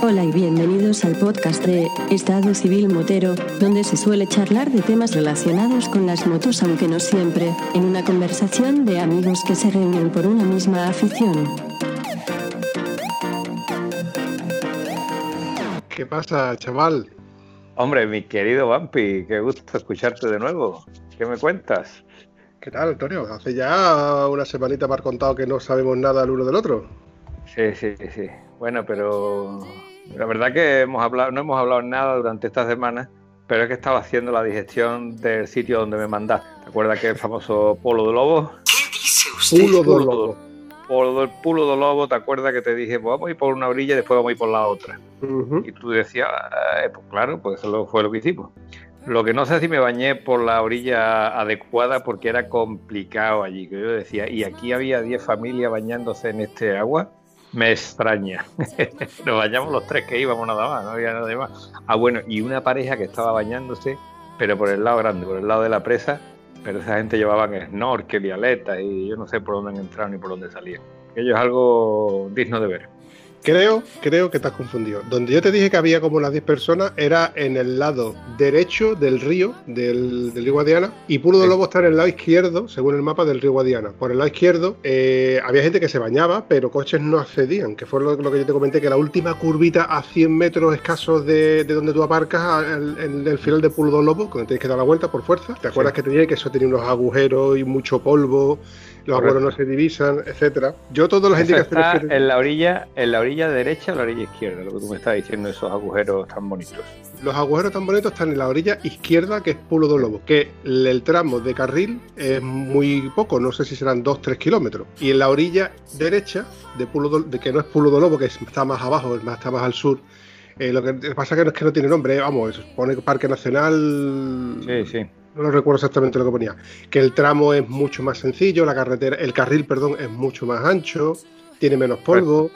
Hola y bienvenidos al podcast de Estado Civil Motero, donde se suele charlar de temas relacionados con las motos, aunque no siempre, en una conversación de amigos que se reúnen por una misma afición. ¿Qué pasa, chaval? Hombre, mi querido Vampi, qué gusto escucharte de nuevo. ¿Qué me cuentas? ¿Qué tal, Antonio? Hace ya una semanita me has contado que no sabemos nada el uno del otro. Sí, sí, sí. Bueno, pero la verdad que hemos hablado, no hemos hablado nada durante esta semana, pero es que estaba haciendo la digestión del sitio donde me mandaste. ¿Te acuerdas que el famoso Polo de Lobo? ¿Qué dice usted? Pulo do lobo. Polo del Pulo de Lobo, ¿te acuerdas que te dije, pues vamos a ir por una orilla y después vamos a ir por la otra? Ujú. Y tú decías, "Eh, pues claro, pues eso lo- fue lo que hicimos. Lo que no sé si me bañé por la orilla adecuada porque era complicado allí. Que yo decía, y aquí había 10 familias bañándose en este agua. Me extraña. Nos bañamos los tres que íbamos nada más, no había nada más. Ah, bueno, y una pareja que estaba bañándose, pero por el lado grande, por el lado de la presa, pero esa gente llevaban snorkel y aletas y yo no sé por dónde han entrado ni por dónde salían. Aquello es algo digno de ver. Creo, creo que te has confundido. Donde yo te dije que había como unas 10 personas era en el lado derecho del río, del, del río Guadiana, y Pulo de. Lobo está en el lado izquierdo, según el mapa del río Guadiana. Por el lado izquierdo eh, había gente que se bañaba, pero coches no accedían, que fue lo, lo que yo te comenté, que la última curvita a 100 metros escasos de, de donde tú aparcas, el, el- el final de Pulo de Lobo, donde tienes que dar la vuelta por fuerza. ¿Te acuerdas que te dije que eso tenía unos agujeros y mucho polvo? Los agujeros no se divisan, etcétera. Yo todas las indicaciones está que- en la orilla, en la orilla derecha o la orilla izquierda, lo que tú me estás diciendo, esos agujeros tan bonitos. Los agujeros tan bonitos están en la orilla izquierda, que es Pulo do Lobo, que el, tramo de carril es muy poco, no sé si serán 2-3 kilómetros. Y en la orilla derecha, de Pulo de que no es Pulo do Lobo, que es- está más abajo, es más- está más al sur, eh, lo que pasa que no es que no tiene nombre, eh, vamos, pone Parque Nacional. Sí, sí. No lo recuerdo exactamente lo que ponía. Que el tramo es mucho más sencillo, la carretera, el carril, perdón, es mucho más ancho, tiene menos polvo,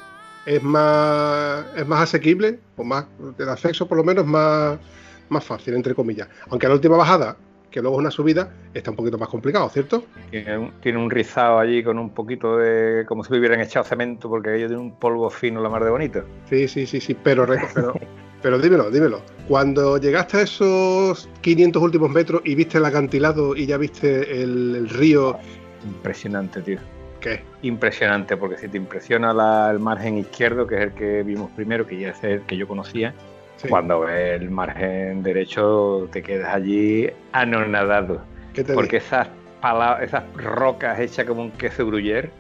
es más, es más asequible, o más, el acceso por lo menos más, más fácil, entre comillas. Aunque la última bajada, que luego es una subida, está un poquito más complicado, ¿cierto? Tiene un, tiene un rizado allí con un poquito de. como si le hubieran echado cemento, porque ellos tienen un polvo fino la mar de bonito. Sí, sí, sí, sí, pero, pero, pero dímelo, dímelo. Cuando llegaste a esos 500 últimos metros y viste el acantilado y ya viste el, el río, Impresionante, tío. ¿qué? Impresionante, porque si te impresiona la- el margen izquierdo, que es el que vimos primero, que ya es el que yo conocía, Sí. cuando ves el margen derecho te quedas allí anonadado. ¿Qué te porque esas pala- esas rocas hechas como un queso gruyer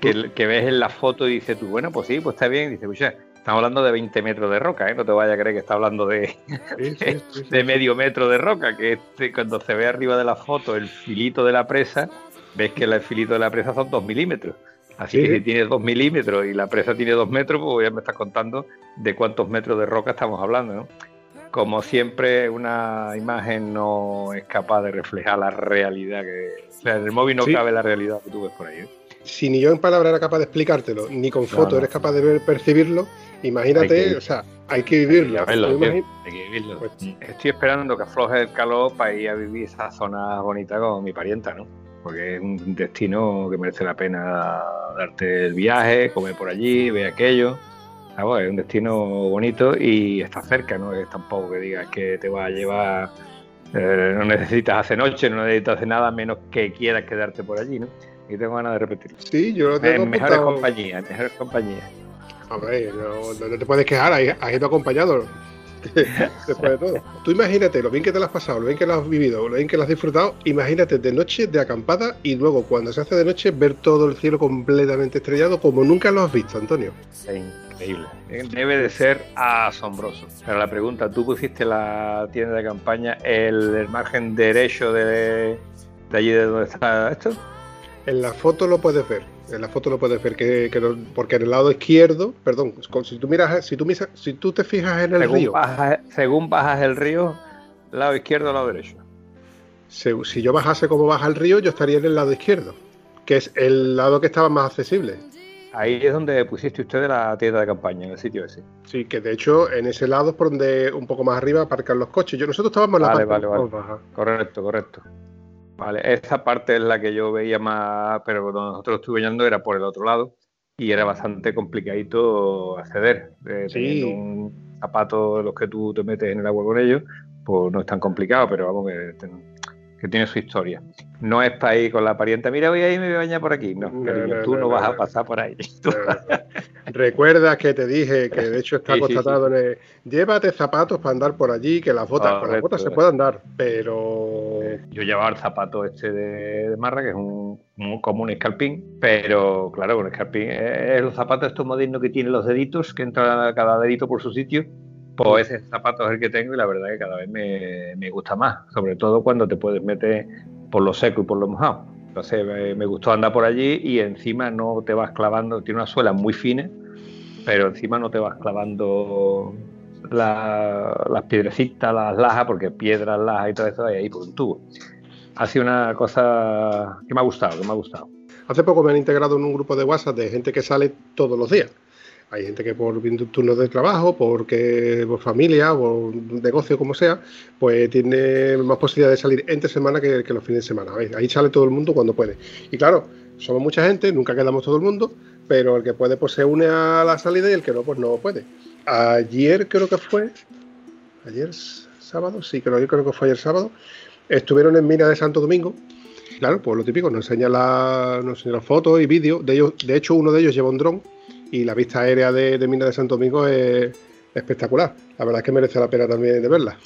que, que ves en la foto y dices tú, bueno, pues sí, pues está bien. Dice, escucha, estamos hablando de 20 metros de roca, ¿eh? no te vayas a creer que está hablando de, Sí, sí, sí, sí. de medio metro de roca, que este, cuando se ve arriba de la foto el filito de la presa, ves que el filito de la presa son 2 milímetros. Así Sí. que si tienes 2 milímetros y la presa tiene 2 metros, pues ya me estás contando de cuántos metros de roca estamos hablando, ¿no? Como siempre, una imagen no es capaz de reflejar la realidad que... O sea, en el móvil no cabe la realidad que tú ves por ahí. ¿eh? si ni yo en palabras era capaz de explicártelo, ni con foto no. eres capaz de ver, percibirlo, imagínate, Hay que- o sea, hay que vivirlo. Verlo, tío. Hay que vivirlo. Pues- Estoy esperando que afloje el calor para ir a vivir esa zona bonita con mi parienta, ¿no? Porque es un destino que merece la pena darte el viaje, comer por allí, ver aquello. Ah, bueno, es un destino bonito y está cerca, ¿no? Es tampoco que digas que te va a llevar. eh, no necesitas hacer noche, no necesitas hacer nada menos que quieras quedarte por allí, ¿no? Y tengo ganas de repetirlo. Sí, yo lo tengo En mejores compañías, en mejores compañías. Hombre, no, no- no te puedes quejar, has, ido acompañado. Después de todo. Tú imagínate lo bien que te lo has pasado, lo bien que lo has vivido, lo bien que lo has disfrutado. Imagínate de noche, de acampada y luego cuando se hace de noche ver todo el cielo completamente estrellado como nunca lo has visto, Antonio. Es increíble. Debe de ser asombroso. Pero la pregunta, ¿tú pusiste la tienda de campaña el, el margen derecho de, de allí de donde está esto? En la foto lo puedes ver. En la foto lo puedes ver que, que no- porque en el lado izquierdo, perdón, si tú miras, si tú misas- si tú te fijas en el Según río, bajas, según bajas el río, lado izquierdo o lado derecho. si, si yo bajase como baja el río, yo estaría en el lado izquierdo, que es el lado que estaba más accesible. Ahí es donde pusiste usted la tienda de campaña, en el sitio ese. Sí, que de hecho en ese lado es por donde un poco más arriba aparcan los coches. Yo nosotros estábamos en la Vale, parte vale, vale. baja. Correcto, correcto. Vale, esa parte es la que yo veía más, pero cuando nosotros estuvimos yendo era por el otro lado. y era bastante complicadito acceder. Eh, Teniendo un zapato de los que tú te metes en el agua con ellos, pues no es tan complicado, pero vamos que que tiene su historia. No es para ir con la parienta, mira, voy ahí, me voy a bañar por aquí. No, tú no, vas a pasar por ahí. Recuerdas que te dije que de hecho está constatado en el. Llévate zapatos para andar por allí, que las botas, con las botas se puedan dar, pero. Yo llevaba el zapato este de, marra, que es un, como un escalpín, pero claro, un escalpín es el zapato estos modernos que tiene los deditos, que entra cada dedito por su sitio pues ese zapato es el que tengo y la verdad que cada vez me, gusta más, sobre todo cuando te puedes meter por lo seco y por lo mojado. Entonces me, gustó andar por allí y encima no te vas clavando, tiene una suela muy fina, pero encima no te vas clavando las piedrecitas, las lajas, porque piedras, lajas y todo eso hay ahí por un tubo. Ha sido una cosa que me ha gustado, que me ha gustado. Hace poco me han integrado en un grupo de WhatsApp de gente que sale todos los días. Hay gente que por turnos de trabajo, porque por familia, por negocio, como sea, pues tiene más posibilidad de salir entre semana que, los fines de semana. Ahí sale todo el mundo cuando puede. Y claro, somos mucha gente, nunca quedamos todo el mundo, pero el que puede pues se une a la salida y el que no, pues no puede. Ayer creo que fue, ayer sábado, sí, creo, yo creo que fue ayer sábado, estuvieron en Mina de Santo Domingo. Claro, pues lo típico, nos enseña la, nos enseña las fotos y vídeos. De de hecho, uno de ellos lleva un dron y la vista aérea de, de Mina de Santo Domingo es espectacular. La verdad es que merece la pena también de verla.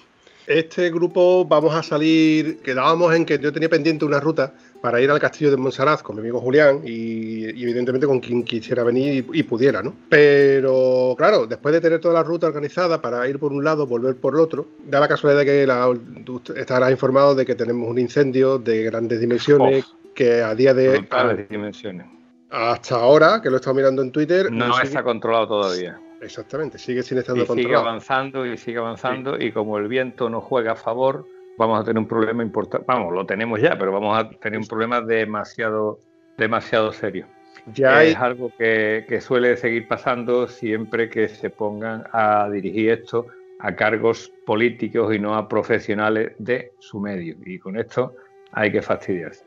Este grupo vamos a salir, quedábamos en que yo tenía pendiente una ruta para ir al castillo de Montserrat con mi amigo Julián y, evidentemente con quien quisiera venir y, pudiera, ¿no? Pero claro, después de tener toda la ruta organizada para ir por un lado, volver por el otro, da la casualidad de que la, tú estarás informado de que tenemos un incendio de grandes dimensiones que a día de... Grandes dimensiones hasta ahora, que lo he estado mirando en Twitter. No, está controlado todavía. Exactamente, sigue sin estar controlado. Sigue avanzando y sigue avanzando, y como el viento no juega a favor, vamos a tener un problema importante. Vamos, lo tenemos ya, pero vamos a tener un problema demasiado, demasiado serio. Ya Es algo que, que suele seguir pasando siempre que se pongan a dirigir esto a cargos políticos y no a profesionales de su medio. Y con esto hay que fastidiarse.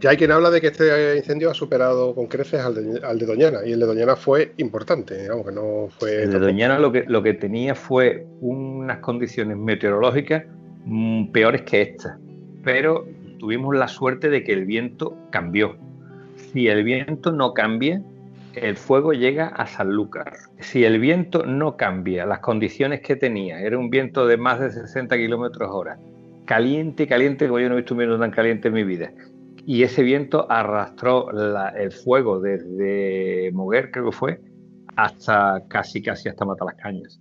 Ya hay quien habla de que este incendio ha superado con creces al de, Doñana, y el de Doñana fue importante, aunque no fue... El de Doñana lo que, lo que tenía fue unas condiciones meteorológicas mm, peores que estas, pero tuvimos la suerte de que el viento cambió. Si el viento no cambia, el fuego llega a Sanlúcar. Si el viento no cambia, las condiciones que tenía, era un viento de más de 60 kilómetros hora, caliente, caliente, como yo no he visto un viento tan caliente en mi vida y ese viento arrastró el fuego desde Moguer, creo que fue, hasta casi, casi hasta Matalascañas.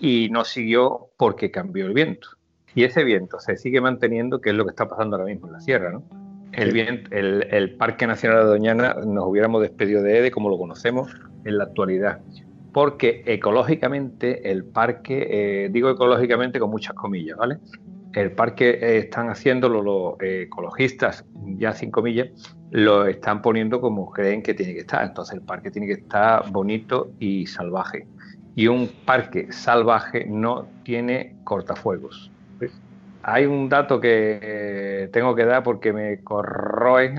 Y no siguió porque cambió el viento. Y ese viento se sigue manteniendo, que es lo que está pasando ahora mismo en la sierra, ¿no? El, viento, el, Parque Nacional de Doñana nos hubiéramos despedido de EDE como lo conocemos en la actualidad. Porque ecológicamente el parque, eh, digo ecológicamente con muchas comillas, ¿vale? El parque eh, están haciéndolo los ecologistas, ya sin comillas, lo están poniendo como creen que tiene que estar. Entonces el parque tiene que estar bonito y salvaje. Y un parque salvaje no tiene cortafuegos. Hay un dato que eh, tengo que dar porque me corroe,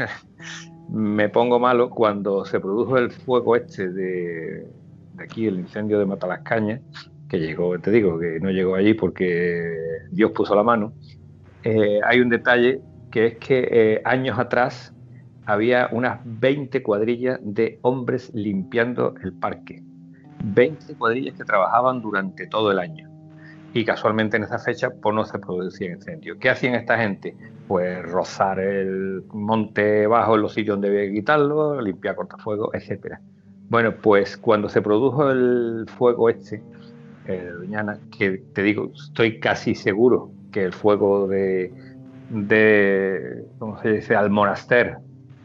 me pongo malo cuando se produjo el fuego este de, de aquí, el incendio de Matalascañas que llegó, te digo, que no llegó allí porque Dios puso la mano, eh, hay un detalle que es que eh, años atrás había unas 20 cuadrillas de hombres limpiando el parque. 20 cuadrillas que trabajaban durante todo el año. Y casualmente en esa fecha pues no se producía incendio. ¿Qué hacían esta gente? Pues rozar el monte bajo en los sitios donde había que quitarlo, limpiar cortafuegos, etcétera. Bueno, pues cuando se produjo el fuego este, eh, Doñana, que te digo, estoy casi seguro que el fuego de, de ¿cómo se dice?, al monaster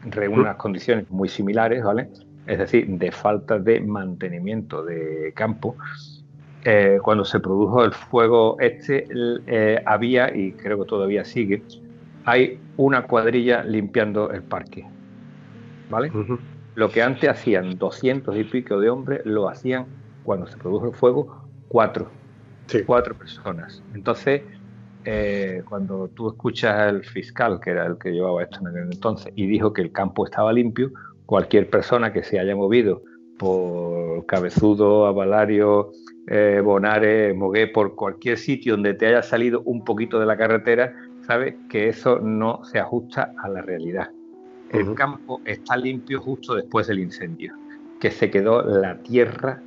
reúne unas condiciones muy similares, ¿vale? Es decir, de falta de mantenimiento de campo. Eh, cuando se produjo el fuego este, eh, había, y creo que todavía sigue, hay una cuadrilla limpiando el parque, ¿vale? Lo que antes hacían 200 y pico de hombres, lo hacían cuando se produjo el fuego cuatro. Cuatro personas. Entonces, eh, cuando tú escuchas al fiscal, que era el que llevaba esto en aquel entonces, y dijo que el campo estaba limpio, cualquier persona que se haya movido por Cabezudo, Avalario, eh, Bonares, Mogué, por cualquier sitio donde te haya salido un poquito de la carretera, sabe que eso no se ajusta a la realidad. El campo está limpio justo después del incendio, que se quedó la tierra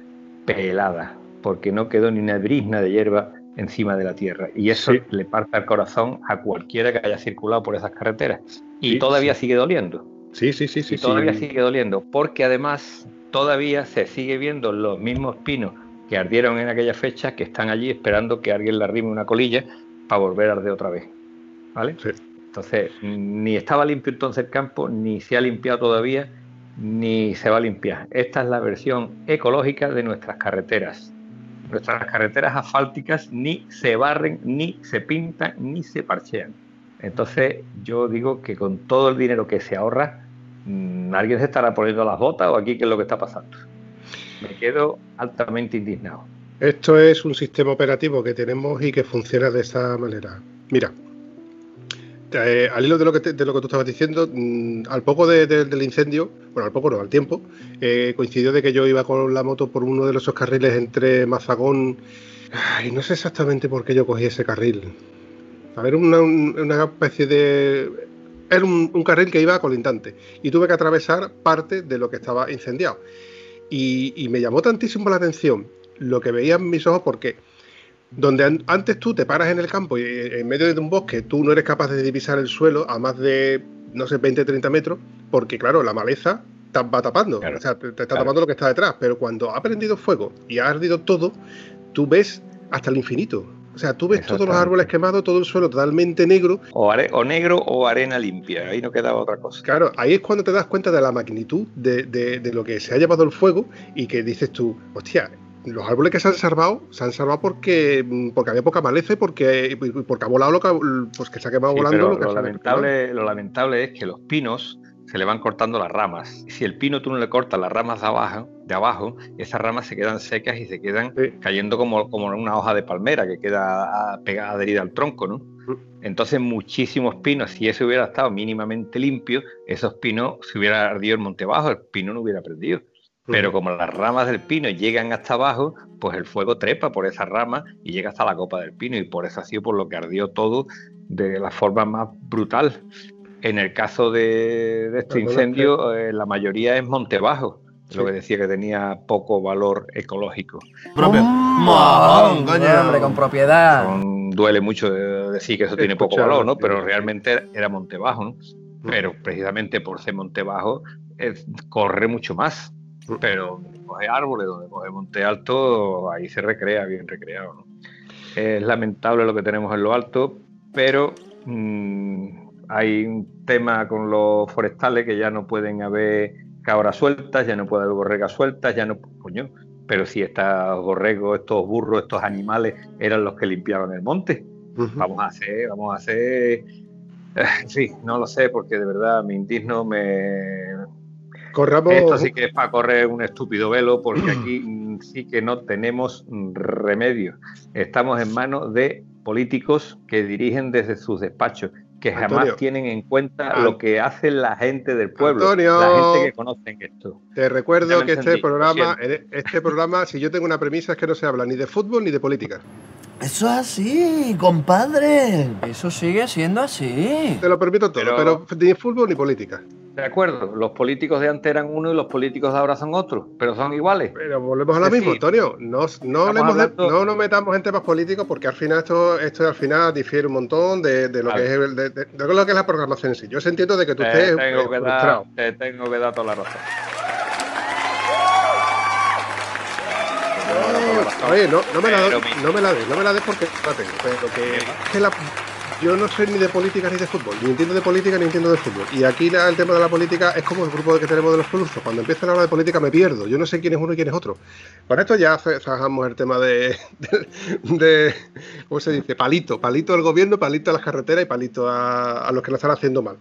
pelada, porque no quedó ni una brisna de hierba encima de la tierra. Y eso le parte al corazón a cualquiera que haya circulado por esas carreteras. Y todavía sigue doliendo. Sí, sí, sí, sí. Y todavía sigue doliendo, porque además todavía se sigue viendo los mismos pinos que ardieron en aquella fecha que están allí esperando que alguien le arrime una colilla para volver a arder otra vez. ¿Vale? Entonces, ni estaba limpio entonces el campo, ni se ha limpiado todavía, ni se va a limpiar. Esta es la versión ecológica de nuestras carreteras. Nuestras carreteras asfálticas ni se barren, ni se pintan, ni se parchean. Entonces, yo digo que con todo el dinero que se ahorra, mm, alguien se estará poniendo las botas o aquí qué es lo que está pasando. Me quedo altamente indignado. Esto es un sistema operativo que tenemos y que funciona de esa manera. Mira, eh, al hilo de lo, que tú estabas diciendo, mm, al poco del incendio, bueno, al poco no, al tiempo, eh, coincidió de que yo iba con la moto por uno de esos carriles entre Mazagón. y no sé exactamente por qué yo cogí ese carril. A ver, una, una especie de. Era un, carril que iba colindante y tuve que atravesar parte de lo que estaba incendiado. Y, y me llamó tantísimo la atención lo que veían mis ojos porque donde antes tú te paras en el campo y eh, en medio de un bosque tú no eres capaz de divisar el suelo a más de, no sé, 20, 30 metros, porque claro, la maleza te va tapando, o sea, te, está tapando lo que está detrás, pero cuando ha prendido fuego y ha ardido todo, tú ves hasta el infinito. O sea, tú ves todos los árboles quemados, todo el suelo totalmente negro. O, o negro o arena limpia, ahí no quedaba otra cosa. Claro, ahí es cuando te das cuenta de la magnitud de, de lo que se ha llevado el fuego y que dices tú, hostia, los árboles que se han salvado se han salvado porque, mm, porque había poca maleza y porque, porque ha volado lo que, pues que se ha quemado volando. lo, lamentable, lo lamentable es que los pinos se le van cortando las ramas. Si el pino tú no le cortas las ramas de abajo, de abajo esas ramas se quedan secas y se quedan cayendo como, como una hoja de palmera que queda pegada, adherida al tronco, ¿no? Mm. Entonces muchísimos pinos, si eso hubiera estado mínimamente limpio, esos pinos, si hubiera ardido el monte bajo, el pino no hubiera prendido. Pero como las ramas del pino llegan hasta abajo, pues el fuego trepa por esas ramas y llega hasta la copa del pino y por eso ha sido por lo que ardió todo de la forma más brutal. En el caso de, este incendio, eh, la mayoría es monte bajo, lo que decía que tenía poco valor ecológico. Propio. hombre, con propiedad. duele mucho decir que eso tiene poco valor, ¿no? Pero realmente era monte bajo, ¿no? Pero precisamente por ser monte bajo, corre mucho más pero coge árboles, donde coge monte alto, ahí se recrea, bien recreado. Es lamentable lo que tenemos en lo alto, pero mm, hay un tema con los forestales que ya no pueden haber cabras sueltas, ya no puede haber borregas sueltas, ya no, coño, pero si estos borregos, estos burros, estos animales eran los que limpiaban el monte. Vamos a hacer, vamos a hacer, sí, no lo sé, porque de verdad me indigno, me, esto sí que es para correr un estúpido velo, porque aquí sí que no tenemos remedio. Estamos en manos de políticos que dirigen desde sus despachos, que jamás tienen en cuenta lo que hace la gente del pueblo, la gente que conocen esto. Te recuerdo que este programa, este programa, si yo tengo una premisa es que no se habla ni de fútbol ni de política. Eso es así, compadre. Eso sigue siendo así. Te lo permito todo, pero ni fútbol ni política. De acuerdo, los políticos de antes eran uno y los políticos de ahora son otros, pero son iguales. Pero volvemos a lo mismo, Antonio. No, no, no nos metamos en temas políticos porque al final esto, esto al final difiere un montón de, lo, que es, de, lo que es la programación en sí. Yo entiendo de que tú estés tengo que dar, Te tengo que dar toda la razón. oye, no, no, me la, no me la des, no me la des porque la tengo. Pero que, que la, yo no sé ni de política ni de fútbol, ni entiendo de política ni entiendo de fútbol. Y aquí el tema de la política es como el grupo que tenemos de los productos. Cuando empieza a hablar de política me pierdo. Yo no sé quién es uno y quién es otro. Con esto ya trabajamos el tema de, ¿cómo se dice? Palito. Palito al gobierno, palito a las carreteras y palito a, los que lo están haciendo mal.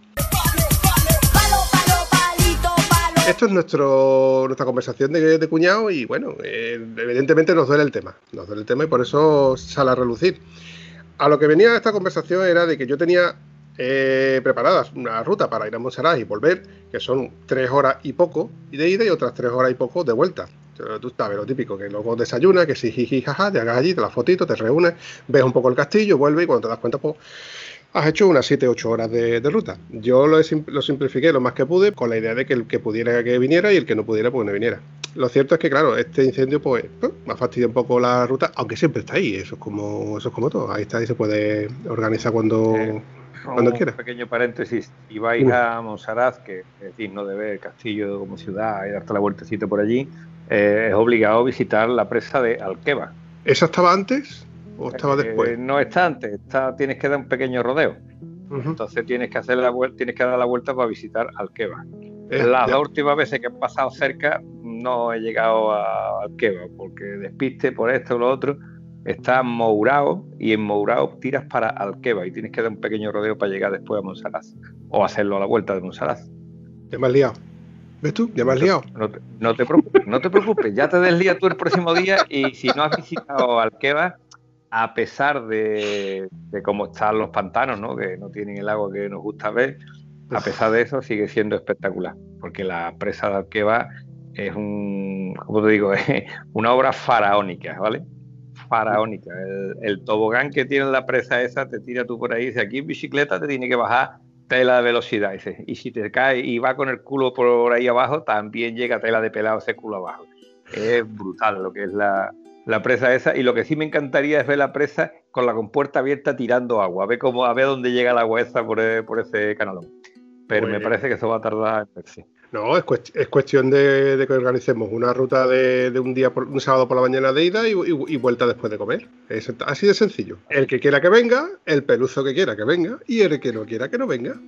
Esto es nuestro, nuestra conversación de, de cuñado y bueno, eh, evidentemente nos duele el tema. Nos duele el tema y por eso sale a relucir a lo que venía esta conversación era de que yo tenía eh, preparadas una ruta para ir a Montserrat y volver, que son tres horas y poco de ida y otras tres horas y poco de vuelta. Tú sabes lo típico, que luego desayunas, que si jiji, jaja, te hagas allí, te las fotitos, te reúnes, ves un poco el castillo, vuelves y cuando te das cuenta, pues has hecho unas 7-8 horas de, ruta. Yo lo, lo, simplifiqué lo más que pude con la idea de que el que pudiera que viniera y el que no pudiera pues no viniera. Lo cierto es que, claro, este incendio pues, pues me ha fastidiado un poco la ruta, aunque siempre está ahí, eso es como, eso es como todo, ahí está y se puede organizar cuando, cuando quiera. Un pequeño paréntesis, si vais a Monsaraz, que es digno de ver el castillo como ciudad y darte la vueltecita por allí, eh, es obligado a visitar la presa de Alqueva. ¿Esa estaba antes? ¿O estaba después? no está antes, está, tienes que dar un pequeño rodeo. Entonces tienes que hacer la vuelta, tienes que dar la vuelta para visitar Alqueva. Eh, Las dos últimas veces que he pasado cerca no he llegado a Alqueva, porque despiste por esto o lo otro. Está Mourao y en Mourao tiras para Alqueva y tienes que dar un pequeño rodeo para llegar después a Monsaraz o hacerlo a la vuelta de Monsaraz. Te me has liado. ¿Ves tú? Ya me has liado. No te, preocupes, no te preocupes. Ya te deslías tú el próximo día y si no has visitado Alqueva, a pesar de, cómo están los pantanos, ¿no? que no tienen el agua que nos gusta ver, a pesar de eso sigue siendo espectacular, porque la presa de Alqueva es un, ¿cómo te digo? una obra faraónica, ¿vale? Faraónica. El, tobogán que tiene la presa esa te tira tú por ahí, dice, aquí en bicicleta te tiene que bajar tela de velocidad, dice, y si te cae y va con el culo por ahí abajo, también llega tela de pelado ese culo abajo. Es brutal lo que es la, la presa esa. Y lo que sí me encantaría es ver la presa con la compuerta abierta tirando agua, a ver cómo, a ver dónde llega el agua esa por, e, ese canalón. Pero me parece que eso va a tardar en verse. No, es, cuestión de, que organicemos una ruta de, un día, por, un sábado por la mañana de ida y, vuelta después de comer. Es así de sencillo. El que quiera que venga, el peluzo que quiera que venga y el que no quiera que no venga.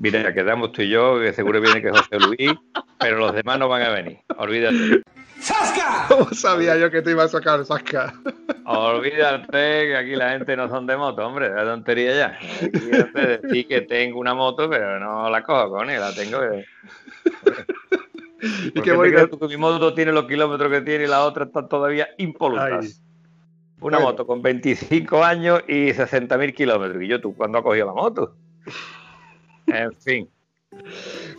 Mira, quedamos tú y yo, que seguro viene que José Luis, pero los demás no van a venir. Olvídate. ¡Sasca! ¿Cómo sabía yo que te iba a sacar Sasca? Olvídate que aquí la gente no son de moto, hombre, la tontería ya. Aquí decir que tengo una moto, pero no la cojo, con la tengo. Que... ¿Y qué crees tú que mi moto tiene los kilómetros que tiene y la otra está todavía impolutas? Una moto con 25 años y 60.000 kilómetros. Y yo, ¿tú cuándo has cogido la moto? En fin.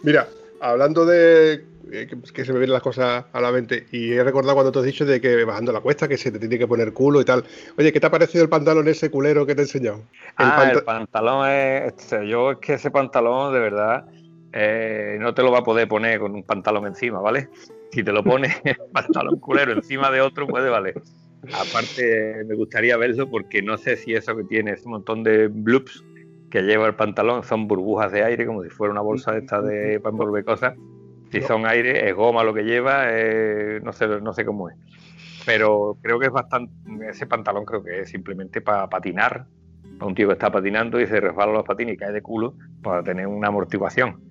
Mira, hablando de eh, que, se me vienen las cosas a la mente. Y he recordado cuando te has dicho de que bajando la cuesta, que se te tiene que poner culo y tal. Oye, ¿qué te ha parecido el pantalón ese culero que te he enseñado? El, ah, el pantalón es. Este, yo es que ese pantalón, de verdad, eh, no te lo va a poder poner con un pantalón encima, ¿vale? Si te lo pones pantalón culero encima de otro, puede valer. Aparte, me gustaría verlo porque no sé si eso que tiene, ese montón de bloops que lleva el pantalón son burbujas de aire, como si fuera una bolsa de esta de para envolver cosas si son aire, es goma lo que lleva, no, sé, no sé cómo es. Pero creo que es bastante. Ese pantalón creo que es simplemente para patinar. Para un tío que está patinando y se resbala los patines y cae de culo para tener una amortiguación.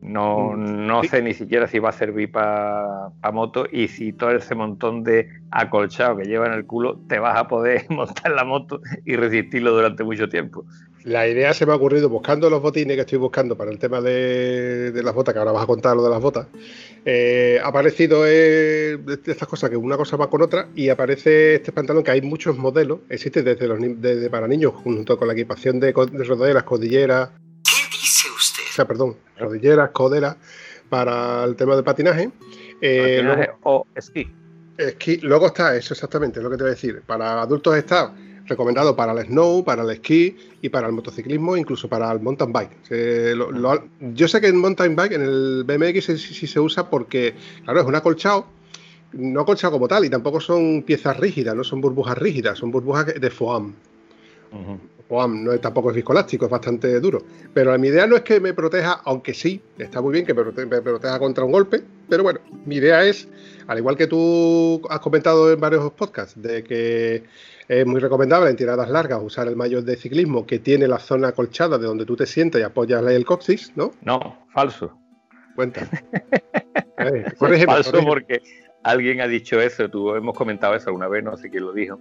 No, mm, no sé ni siquiera si va a servir para moto y si todo ese montón de acolchado que lleva en el culo te vas a poder montar la moto y resistirlo durante mucho tiempo. La idea se me ha ocurrido buscando los botines que estoy buscando para el tema de, las botas, que ahora vas a contar lo de las botas. Eh, ha aparecido eh, estas cosas, que una cosa va con otra, y aparece este pantalón que hay muchos modelos, existe desde, los, desde para niños, junto con la equipación de, de rodaderas, cordilleras. ¿Qué dice usted? O sea, perdón, rodilleras, coderas, para el tema de patinaje. Eh, patinaje o esquí. Esquí, luego está eso exactamente, es lo que te voy a decir. Para adultos está recomendado para el snow, para el esquí y para el motociclismo, incluso para el mountain bike. yo sé que en mountain bike, en el BMX sí, se usa porque, claro, es un acolchado, no acolchado como tal, y tampoco son piezas rígidas, no son burbujas rígidas, son burbujas de foam. Foam no es, tampoco es viscoelástico, es bastante duro. Pero mi idea no es que me proteja, aunque sí, está muy bien que me proteja contra un golpe, pero bueno, mi idea es, al igual que tú has comentado en varios podcasts, de que es muy recomendable en tiradas largas usar el mayor de ciclismo que tiene la zona acolchada de donde tú te sientas y apoyas el coxis, ¿no? No, falso. Cuenta. falso porque alguien ha dicho eso, tú hemos comentado eso alguna vez, no sé quién lo dijo.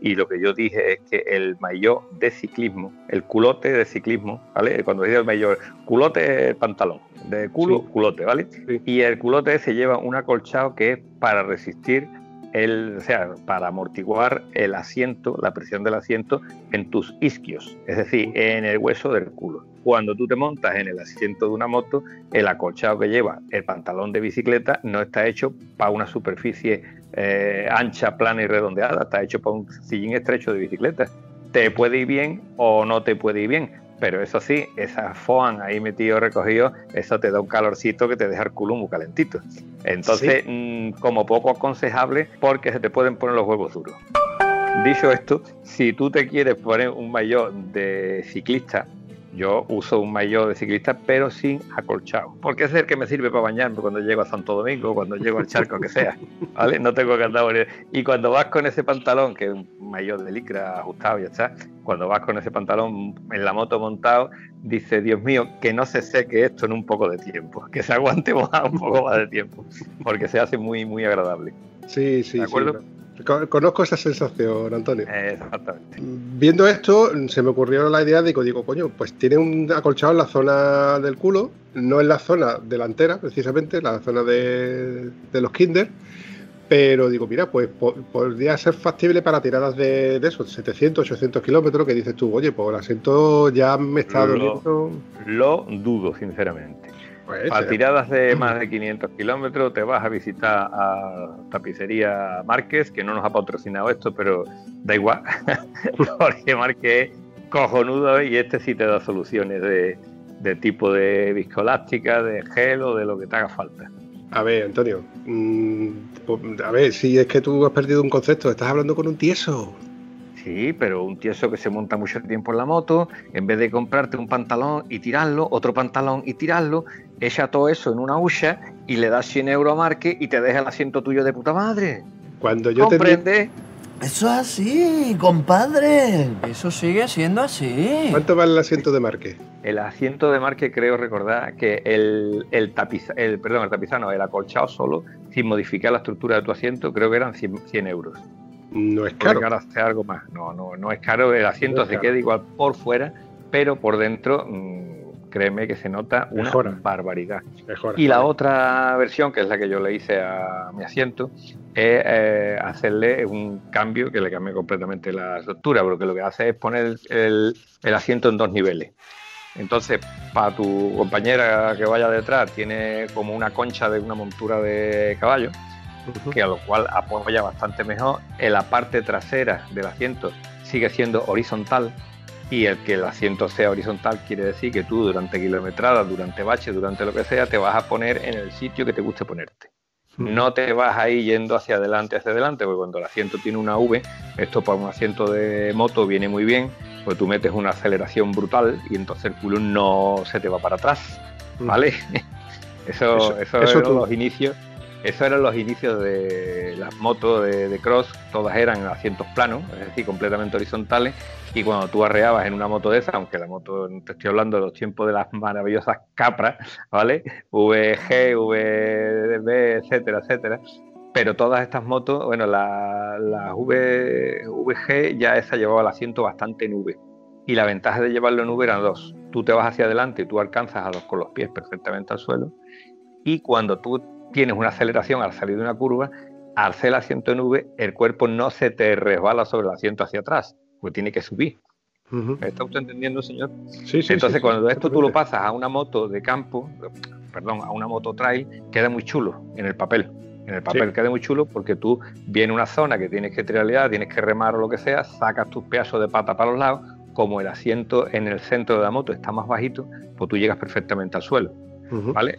Y lo que yo dije es que el mayor de ciclismo, el culote de ciclismo, ¿vale? Cuando dice el mayor, culote es el pantalón, de culo, culote, ¿vale? Y el culote se lleva un acolchado que es para resistir el, o sea, para amortiguar el asiento, la presión del asiento en tus isquios, es decir, en el hueso del culo. Cuando tú te montas en el asiento de una moto, el acolchado que lleva el pantalón de bicicleta no está hecho para una superficie eh, ancha, plana y redondeada, está hecho para un sillín estrecho de bicicleta. Te puede ir bien o no te puede ir bien, pero eso sí, esa foam ahí metido, recogido, eso te da un calorcito que te deja el culo muy calentito. Entonces, mm, como poco aconsejable, porque se te pueden poner los huevos duros. Dicho esto, si tú te quieres poner un maillot de ciclista, yo uso un maillot de ciclista, pero sin acolchado. Porque es el que me sirve para bañarme cuando llego a Santo Domingo, cuando llego al charco que sea. ¿Vale? No tengo que andar. Y cuando vas con ese pantalón, que es un maillot de licra ajustado, ya está. Cuando vas con ese pantalón en la moto montado, dice, Dios mío, que no se seque esto en un poco de tiempo, que se aguante un poco más de tiempo, porque se hace muy, muy agradable. Sí, sí, ¿De acuerdo? sí. Conozco esa sensación, Antonio. Exactamente. Viendo esto, se me ocurrió la idea de que digo, coño, pues tiene un acolchado en la zona del culo, no en la zona delantera, precisamente, la zona de, de los kinder. Pero digo, mira, pues po- podría ser factible para tiradas de, de esos 700, 800 kilómetros que dices tú, oye, pues el asiento ya me está Lo- doliendo. Lo dudo, sinceramente. Pues, Para tiradas de más de 500 kilómetros te vas a visitar a Tapicería Márquez, que no nos ha patrocinado esto, pero da igual, porque Márquez es cojonudo y este sí te da soluciones de, de tipo de viscoelástica, de gel o de lo que te haga falta. A ver, Antonio, mm, a ver, si es que tú has perdido un concepto, estás hablando con un tieso. Sí, pero un tieso que se monta mucho tiempo en la moto, en vez de comprarte un pantalón y tirarlo, otro pantalón y tirarlo, echa todo eso en una hucha y le das 100 euros a Márquez y te deja el asiento tuyo de puta madre. Cuando yo te ¿Comprende? Eso es así, compadre. Eso sigue siendo así. ¿Cuánto vale el asiento de Marque? El asiento de Márquez creo recordar que el, el tapiz, el, perdón, el tapizano, el acolchado solo, sin modificar la estructura de tu asiento, creo que eran 100, 100 euros. No es caro. que sea algo más. No, no, no es caro. El asiento No se caro. queda igual por fuera, pero por dentro, mmm, créeme que se nota una Mejora. barbaridad. Y la otra versión, que es la que yo le hice a mi asiento, es eh, hacerle un cambio que le cambie completamente la estructura, porque lo que hace es poner el, el asiento en dos niveles. Entonces, para tu compañera que vaya detrás, tiene como una concha de una montura de caballo, que a lo cual apoya bastante mejor. En la parte trasera del asiento sigue siendo horizontal y el que el asiento sea horizontal quiere decir que tú durante kilometradas, durante baches, durante lo que sea, te vas a poner en el sitio que te guste ponerte. No te vas a ir yendo hacia adelante, hacia adelante, porque cuando el asiento tiene una V, esto para un asiento de moto viene muy bien, pues tú metes una aceleración brutal y entonces el culo no se te va para atrás, ¿vale? Eso, Eso- eso, eso eran los inicios. Eso eran los inicios de las motos de, cross, todas eran asientos planos, es decir, completamente horizontales, y cuando tú arreabas en una moto de esa, aunque la moto, te estoy hablando de los tiempos de las maravillosas capras, ¿vale? VG, VB, etcétera, etcétera, pero todas estas motos, bueno, la, v, VG ya esa llevaba el asiento bastante en V, y la ventaja de llevarlo en V eran dos, tú te vas hacia adelante y tú alcanzas a los, con los pies perfectamente al suelo, y cuando tú tienes una aceleración al salir de una curva, al hacer el asiento en V, el cuerpo no se te resbala sobre el asiento hacia atrás, pues tiene que subir. Ujú. ¿Me está usted entendiendo, señor? Sí, sí, Entonces, sí, cuando sí, esto tú lo pasas a una moto de campo, perdón, a una moto trail, queda muy chulo en el papel. En el papel Sí. queda muy chulo porque tú vienes una zona que tienes que trialear, tienes que remar o lo que sea, sacas tus pedazos de pata para los lados, como el asiento en el centro de la moto está más bajito, pues tú llegas perfectamente al suelo.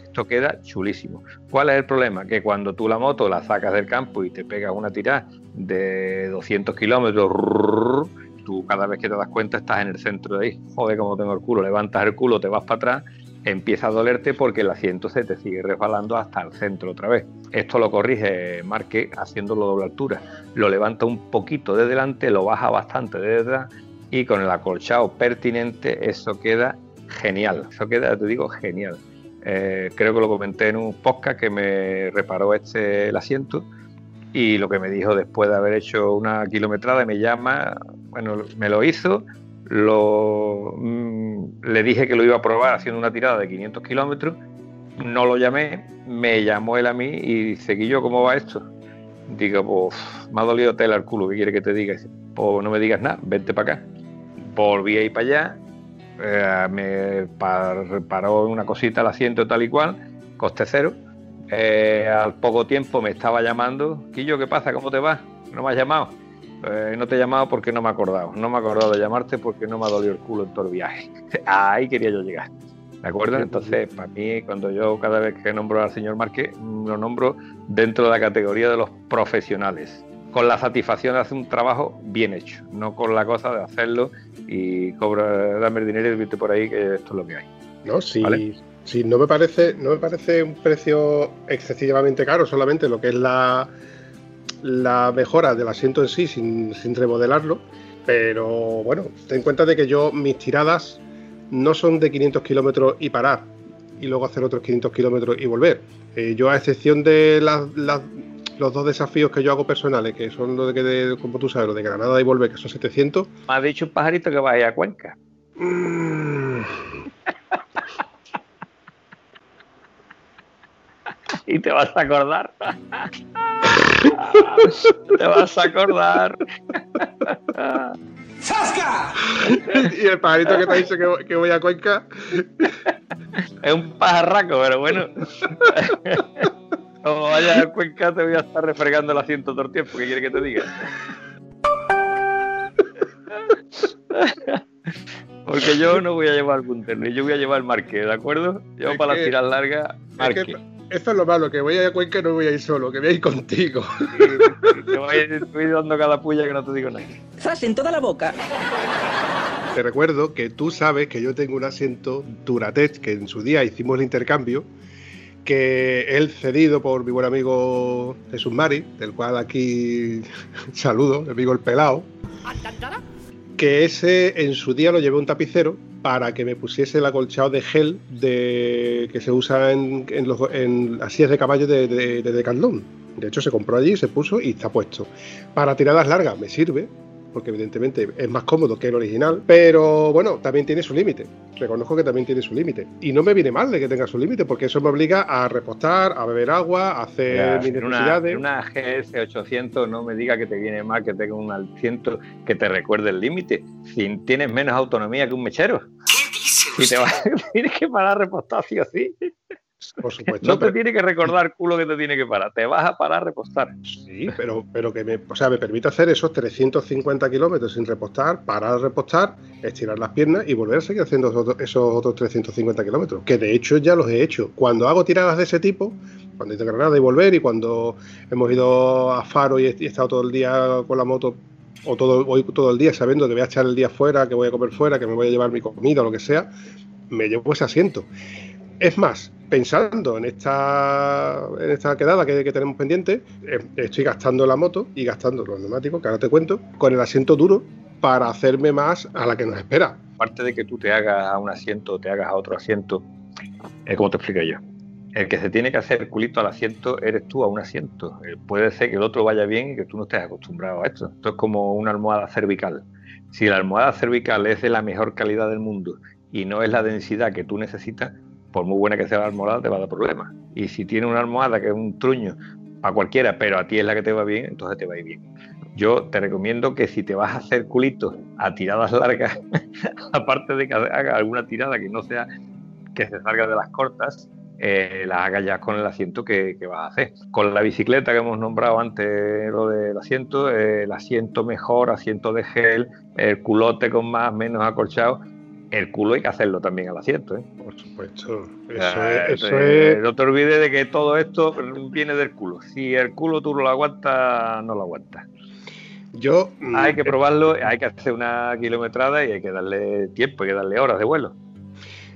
Esto queda chulísimo. ¿Cuál es el problema? Que cuando tú la moto la sacas del campo y te pegas una tirada de 200 kilómetros, tú cada vez que te das cuenta estás en el centro de ahí. Joder, como tengo el culo. Levantas el culo, te vas para atrás, empieza a dolerte porque el asiento se te sigue resbalando hasta el centro otra vez. Esto lo corrige Marque haciéndolo doble altura. Lo levanta un poquito de delante, lo baja bastante de detrás y con el acolchado pertinente eso queda genial. Eso queda, te digo, genial. Eh, creo que lo comenté en un podcast que me reparó este asiento y lo que me dijo después de haber hecho una kilometrada me llama, bueno, me lo hizo, lo, mm, le dije que lo iba a probar haciendo una tirada de 500 kilómetros, no lo llamé, me llamó él a mí y dice, Guillo, ¿cómo va esto? Digo, pues me ha dolido tela el culo, ¿qué quiere que te diga? Pues no me digas nada, vente para acá. Volví a ir para allá, eh, me reparó una cosita el asiento tal y cual, coste cero. Eh, al poco tiempo me estaba llamando, Quillo, ¿qué pasa? ¿Cómo te va? ¿No me has llamado? Eh, no te he llamado porque no me he acordado. No me he acordado de llamarte porque no me ha dolido el culo en todo el viaje. Ahí quería yo llegar. ¿De acuerdo? Entonces, para mí, cuando yo cada vez que nombro al señor Márquez, lo nombro dentro de la categoría de los profesionales, con la satisfacción de hacer un trabajo bien hecho, no con la cosa de hacerlo y cobra, dame el dinero y vete por ahí que esto es lo que hay. No, sí, sí, no me parece, no me parece un precio excesivamente caro, solamente lo que es la, la mejora del asiento en sí sin, sin remodelarlo. Pero bueno, ten en cuenta de que yo mis tiradas no son de 500 kilómetros y parar y luego hacer otros 500 kilómetros y volver. Eh, yo a excepción de los dos desafíos que yo hago personales, que son los de, como tú sabes, los de Granada y volver, que son 700. Me ha dicho un pajarito que vaya a Cuenca. Mm. y te vas a acordar. te vas a acordar. ¡Sasca! y el pajarito que te ha dicho que, voy a Cuenca. es un pajarraco, pero bueno. Como vayas a Cuenca, te voy a estar refregando el asiento todo el tiempo. ¿Qué quiere que te diga? Porque yo no voy a llevar el ni yo voy a llevar el marque, ¿de acuerdo? Yo para las tiras largas, marque. Esto es lo malo, que voy a Cuenca y no voy a ir solo, que voy a ir contigo. te voy, estoy dando cada puya que no te digo nada. ¡Zas en toda la boca! Te recuerdo que tú sabes que yo tengo un asiento Duratec, que en su día hicimos el intercambio, que él cedido por mi buen amigo Jesús Mari, del cual aquí saludo, el amigo el pelao, que ese en su día lo llevé un tapicero para que me pusiese el acolchado de gel de, que se usa en, los, en las sillas de caballo de, de, de Decathlon. De hecho, se compró allí, se puso y está puesto. Para tiradas largas me sirve, porque evidentemente es más cómodo que el original, pero bueno, también tiene su límite. Reconozco que también tiene su límite. Y no me viene mal de que tenga su límite, porque eso me obliga a repostar, a beber agua, a hacer mis necesidades. Una, una GS800 no me diga que te viene mal que tenga un asiento que te recuerde el límite. Si tienes menos autonomía que un mechero. ¿Qué dices? Si te vas, tienes que parar a repostar sí o sí. Por supuesto. No te tiene que recordar culo que te tiene que parar, te vas a parar a repostar. Sí, pero, pero que me, o sea, me permite hacer esos 350 kilómetros sin repostar, parar a repostar, estirar las piernas y volver a seguir haciendo esos, otros 350 kilómetros. Que de hecho ya los he hecho. Cuando hago tiradas de ese tipo, cuando he ido a Granada y volver y cuando hemos ido a Faro y he, estado todo el día con la moto o todo, hoy todo el día sabiendo que voy a echar el día fuera, que voy a comer fuera, que me voy a llevar mi comida o lo que sea, me llevo ese asiento. Es más, pensando en esta, en esta quedada que, tenemos pendiente, eh, estoy gastando la moto y gastando los neumáticos, que ahora te cuento, con el asiento duro para hacerme más a la que nos espera. Aparte de que tú te hagas a un asiento, te hagas a otro asiento, es como te explico yo. El que se tiene que hacer culito al asiento eres tú a un asiento. Eh, puede ser que el otro vaya bien y que tú no estés acostumbrado a esto. Esto es como una almohada cervical. Si la almohada cervical es de la mejor calidad del mundo y no es la densidad que tú necesitas, por muy buena que sea la almohada, te va a dar problemas. Y si tiene una almohada que es un truño a cualquiera, pero a ti es la que te va bien, entonces te va a ir bien. Yo te recomiendo que si te vas a hacer culitos a tiradas largas, aparte de que hagas alguna tirada que no sea que se salga de las cortas, eh, las hagas ya con el asiento que, vas a hacer. Con la bicicleta que hemos nombrado antes, lo del asiento, eh, el asiento mejor, asiento de gel, el culote con más, menos acolchado, el culo hay que hacerlo también al asiento. ¿eh? Por supuesto. Eso, es, No te olvides de que todo esto viene del culo. Si el culo tú lo aguantas, no lo aguantas. Yo. Hay que mm, probarlo, hay que hacer una kilometrada y hay que darle tiempo, hay que darle horas de vuelo.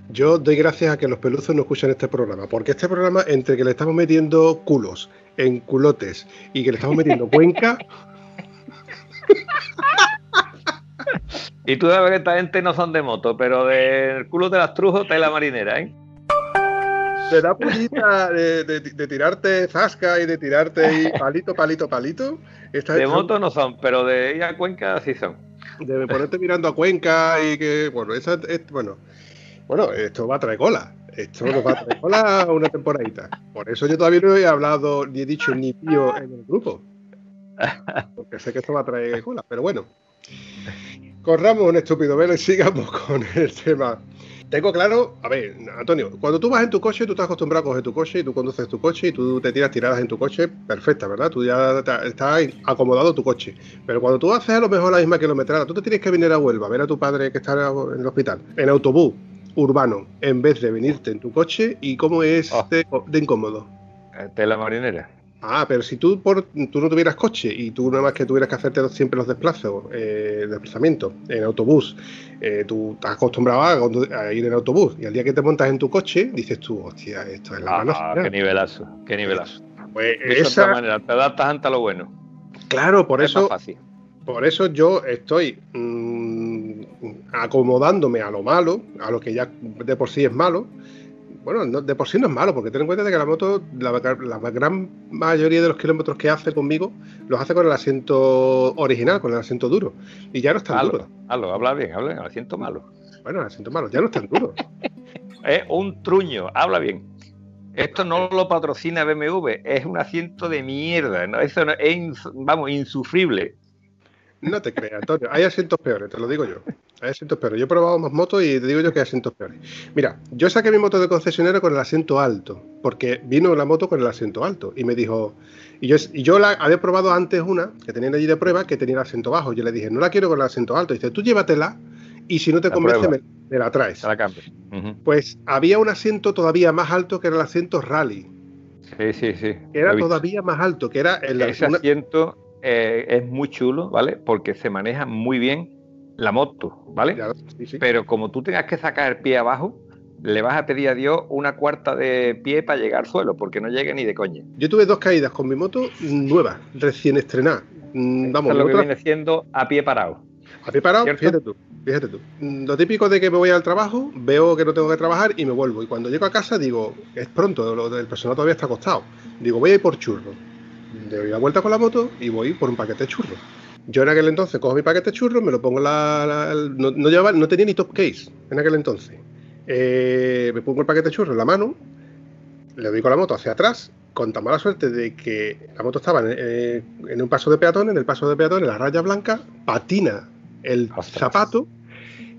Yo doy gracias a que los peluzos no escuchan este programa, porque este programa, entre que le estamos metiendo culos en culotes y que le estamos metiendo cuenca. Y tú sabes que esta gente no son de moto, pero del culo de las trujos está la marinera, ¿eh? ¿Te da pullita de, tirarte zasca y de tirarte palito, palito, palito? de moto no son, pero de ir a Cuenca sí son. De ponerte mirando a Cuenca y que, bueno, esa, bueno, bueno, esto va a traer cola. Esto nos va a traer cola una temporadita. Por eso yo todavía no he hablado ni he dicho ni tío en el grupo. Porque sé que esto va a traer cola, pero bueno. Corramos un estúpido velo y sigamos con el tema. Tengo claro, a ver, Antonio, cuando tú vas en tu coche, tú estás acostumbrado a coger tu coche y tú conduces tu coche y tú te tiras tiradas en tu coche, perfecta, ¿verdad? Tú ya estás acomodado tu coche. Pero cuando tú haces a lo mejor la misma kilometrada, tú te tienes que venir a Huelva a ver a tu padre que está en el hospital, en autobús urbano, en vez de venirte en tu coche, ¿y cómo es Oh. de, de incómodo? De la marinera. Ah, pero si tú, por, tú no tuvieras coche y tú nada más que tuvieras que hacerte siempre los desplazos, eh, desplazamientos en autobús, eh, tú estás acostumbrado a, ir en autobús y al día que te montas en tu coche dices tú, hostia, esto es la mano Ah, final". qué nivelazo, qué nivelazo. Pues De esa manera, te adaptas ante lo bueno. claro, por es más eso, fácil. por eso yo estoy mm, acomodándome a lo malo, a lo que ya de por sí es malo. Bueno, no- de por sí no es malo, porque ten en cuenta de que la moto, la, la gran mayoría de los kilómetros que hace conmigo, los hace con el asiento original, con el asiento duro. Y ya no es tan duro. Hazlo, habla bien, habla bien, siento malo. Bueno, el asiento malo, ya no es tan duro. Es un truño, habla bien. Esto no lo patrocina BMW, es un asiento de mierda, ¿no? Eso no- es, vamos, insufrible. No te creas, Antonio. Hay asientos peores, te lo digo yo. Hay asientos peores. Yo he probado más motos y te digo yo que hay asientos peores. Mira, yo saqué mi moto de concesionario con el asiento alto, porque vino la moto con el asiento alto y me dijo. Y yo, y yo la había probado antes una que tenían allí de prueba que tenía el asiento bajo. Yo le dije, no la quiero con el asiento alto. Y dice, tú llévatela y si no te La convence, me, me la traes. La cambio. Ujú. Pues había un asiento todavía más alto que era el asiento rally. Sí, sí, sí. Que era todavía más alto, que era el Ese una- asiento eh, es muy chulo, ¿vale? Porque se maneja muy bien la moto, ¿vale? Ya, sí, sí. Pero como tú tengas que sacar el pie abajo, le vas a pedir a Dios una cuarta de pie para llegar al suelo, porque no llega ni de coña. Yo tuve dos caídas con mi moto nueva, recién estrenada. Mm, Vamos, es lo que viene siendo a pie parado. a pie parado, ¿Cierto? fíjate tú, fíjate tú. Mm, Lo típico de que me voy al trabajo, veo que no tengo que trabajar y me vuelvo. Y cuando llego a casa digo, es pronto, el personal todavía está acostado. Digo, voy a ir por churros. Doy la vuelta con la moto y voy por un paquete de churros. Yo en aquel entonces cojo mi paquete de churros, me lo pongo en la... la- no, no llevaba- no tenía ni top case en aquel entonces. Eh, me pongo el paquete de churros en la mano, le doy con la moto hacia atrás, con tan mala suerte de que la moto estaba en, eh, en un paso de peatones, en el paso de peatones, la raya blanca, patina el Ostras. zapato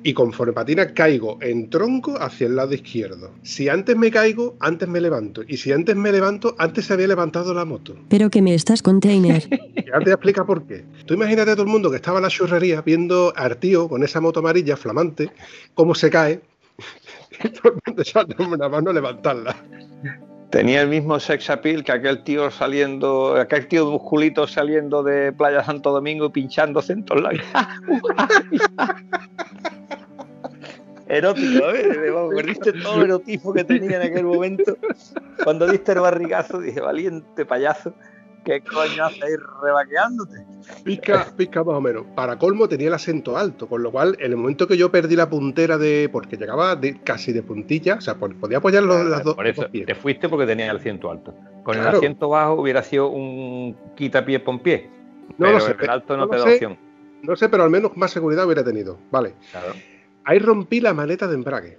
y conforme patina caigo en tronco hacia el lado izquierdo. Si antes me caigo, antes me levanto. Y si antes me levanto, antes se había levantado la moto. Pero que me estás container. Y ahora te voy a explicar por qué. Tú imagínate a todo el mundo que estaba en la churrería viendo a Artío con esa moto amarilla flamante, cómo se cae. Y todo el mundo echándome una mano a levantarla. Tenía el mismo sex appeal que aquel tío saliendo, aquel tío musculito saliendo de Playa Santo Domingo y pinchándose en todos lados. Erótico, ¿eh? Perdiste todo el erotismo que tenía en aquel momento. Cuando diste el barrigazo, dije, valiente payaso, ¿qué coño ahí rebaqueándote? Pizca, pizca más o menos. Para colmo tenía el acento alto, con lo cual en el momento que yo perdí la puntera de. porque llegaba de, casi de puntilla, o sea, po- podía apoyar los, las dos, Por eso, dos pies. te fuiste porque tenía el asiento alto. Con el asiento bajo hubiera sido un quitapié pon pie. No pero lo sé, el alto no, no te da sé. opción. No sé, pero al menos más seguridad hubiera tenido. Vale. Claro. Ahí rompí la maneta de embrague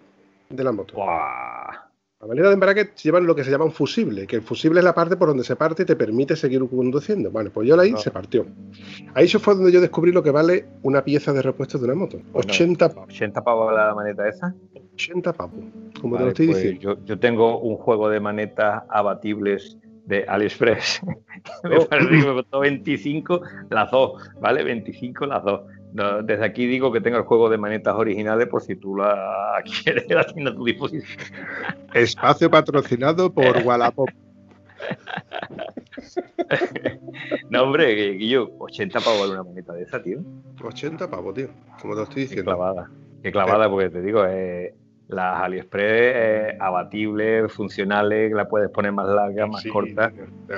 de la moto. Buah. La maneta de embrague llevan lo que se llama un fusible, que el fusible es la parte por donde se parte y te permite seguir conduciendo. Bueno, pues yo la ahí No. se partió. Ahí eso fue donde yo descubrí lo que vale una pieza de repuesto de una moto. Bueno, 80, 80 pavos la maneta esa. 80 pavos, como te Vale, lo estoy pues diciendo. yo, yo tengo un juego de manetas abatibles de AliExpress. me Oh. parece que me costó 25 las dos, ¿vale? 25 las dos. No, desde aquí digo que tengo el juego de manetas originales por si tú la quieres, la tienes a tu disposición. Espacio patrocinado por Wallapop. No, hombre, Guillo, 80 pavos vale una maneta de esa, tío. 80 pavos, tío, como te lo estoy Qué diciendo. clavada. Qué clavada, porque te digo, eh, las AliExpress eh, abatibles, funcionales, la puedes poner más larga, más Sí, corta.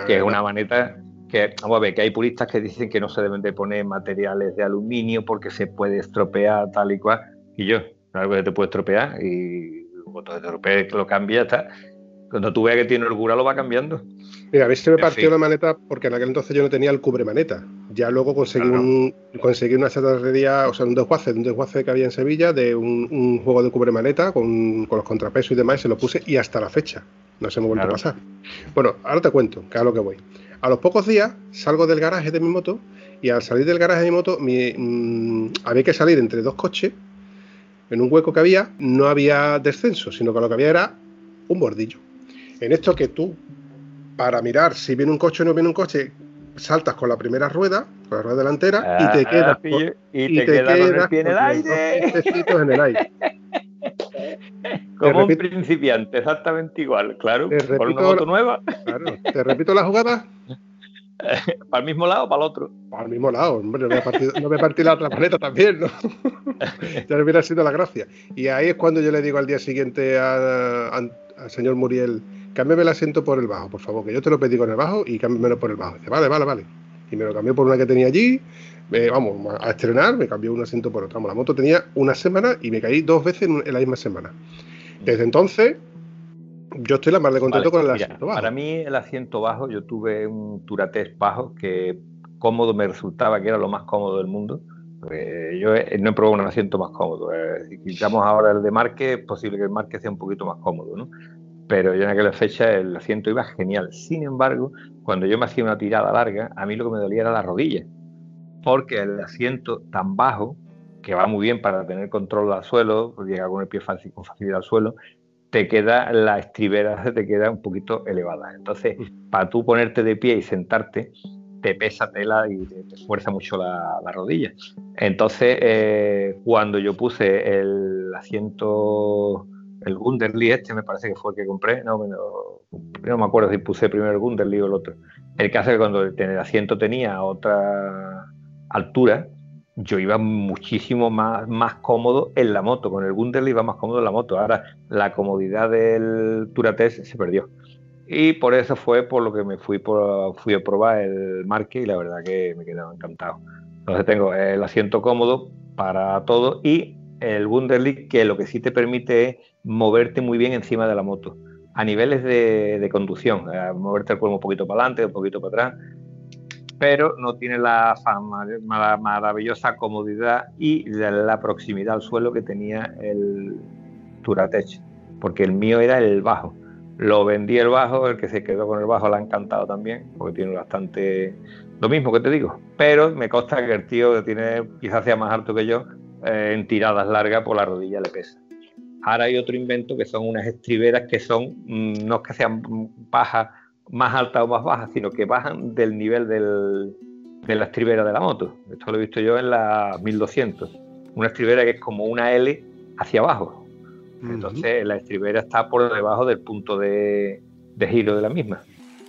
que es una maneta que, vamos a ver, que hay puristas que dicen que no se deben de poner materiales de aluminio porque se puede estropear tal y cual. Y yo, algo que te puede estropear y cuando te estropees lo cambia, está. Cuando tú veas que tiene holgura lo va cambiando. Mira, a ver si me En partió fin. la maneta porque en aquel entonces yo no tenía el cubre maneta. Ya luego conseguí, Claro. un, conseguí una chatarrería, o sea, un desguace, un desguace que había en Sevilla de un, un juego de cubre maneta con, con los contrapesos y demás, y se lo puse y hasta la fecha. No se me ha vuelto Claro. a pasar. Bueno, ahora te cuento, que a lo que voy. A los pocos días salgo del garaje de mi moto y al salir del garaje de mi moto mm, había que salir entre dos coches. En un hueco que había no había descenso, sino que lo que había era un bordillo. En esto que tú, para mirar si viene un coche o no viene un coche, saltas con la primera rueda, con la rueda delantera, y te quedas, pillo, y y te te quedas con el quedas pie en el con los dos aire. piecitos en el aire. Como un repito- principiante, exactamente igual, claro. Te Por una moto nueva, Claro. Te repito la jugada para el mismo lado o para el otro. al mismo lado, hombre, no voy a partir, no voy a partir la otra planeta también, ¿no? ya hubiera sido la gracia. Y ahí es cuando yo le digo al día siguiente al señor Muriel, cámbiame el asiento por el bajo, por favor, que yo te lo pedí con el bajo y cámbiamelo por el bajo. Dice, vale, vale, vale. Y me lo cambió por una que tenía allí, me- vamos, a estrenar, me cambió un asiento por otro. Vamos, la moto tenía una semana y me caí dos veces en, en la misma semana. Desde entonces, yo estoy la más de contento Vale, con el mira, asiento bajo. Para mí el asiento bajo, yo tuve un Turatés bajo que cómodo me resultaba que era lo más cómodo del mundo. Eh, yo he- no he probado un asiento más cómodo. Eh, si quitamos ahora el de Marque, es posible que el Marque sea un poquito más cómodo, ¿no? Pero yo en aquella fecha el asiento iba genial. Sin embargo, cuando yo me hacía una tirada larga, a mí lo que me dolía era la rodilla. Porque el asiento tan bajo, que va muy bien para tener control al suelo, llega con el pie fácil, con facilidad al suelo, te queda la estribera se te queda un poquito elevada. Entonces, para tú ponerte de pie y sentarte, te pesa tela y te, te fuerza mucho la, la rodilla. Entonces, eh, cuando yo puse el asiento, el Gunderly este, me parece que fue el que compré, no, me lo- no me acuerdo si puse primero el Gunderly o el otro. El caso es que cuando el asiento tenía otra altura, yo iba muchísimo más, más cómodo en la moto. Con el Gunderly iba más cómodo en la moto. Ahora la comodidad del Turates se perdió. Y por eso fue por lo que me fui, por, fui a probar el Marque y la verdad que me quedaba encantado. Entonces tengo el asiento cómodo para todo y el Wunderlich que lo que sí te permite es moverte muy bien encima de la moto. A niveles de, de conducción, eh, moverte el cuerpo un poquito para adelante, un poquito para atrás, pero no tiene la, fama- la maravillosa comodidad y la, proximidad al suelo que tenía el Turatech, porque el mío era el bajo. Lo vendí el bajo, el que se quedó con el bajo le ha encantado también, porque tiene bastante lo mismo que te digo, pero me consta que el tío que tiene, quizás sea más alto que yo, eh, en tiradas largas por la rodilla le pesa. Ahora hay otro invento que son unas estriberas que son, mm, no es que sean bajas, más altas o más bajas, sino que bajan del nivel del, de la estribera de la moto. Esto lo he visto yo en la 1200. Una estribera que es como una L hacia abajo. Entonces la estribera está por debajo del punto de, de giro de la misma.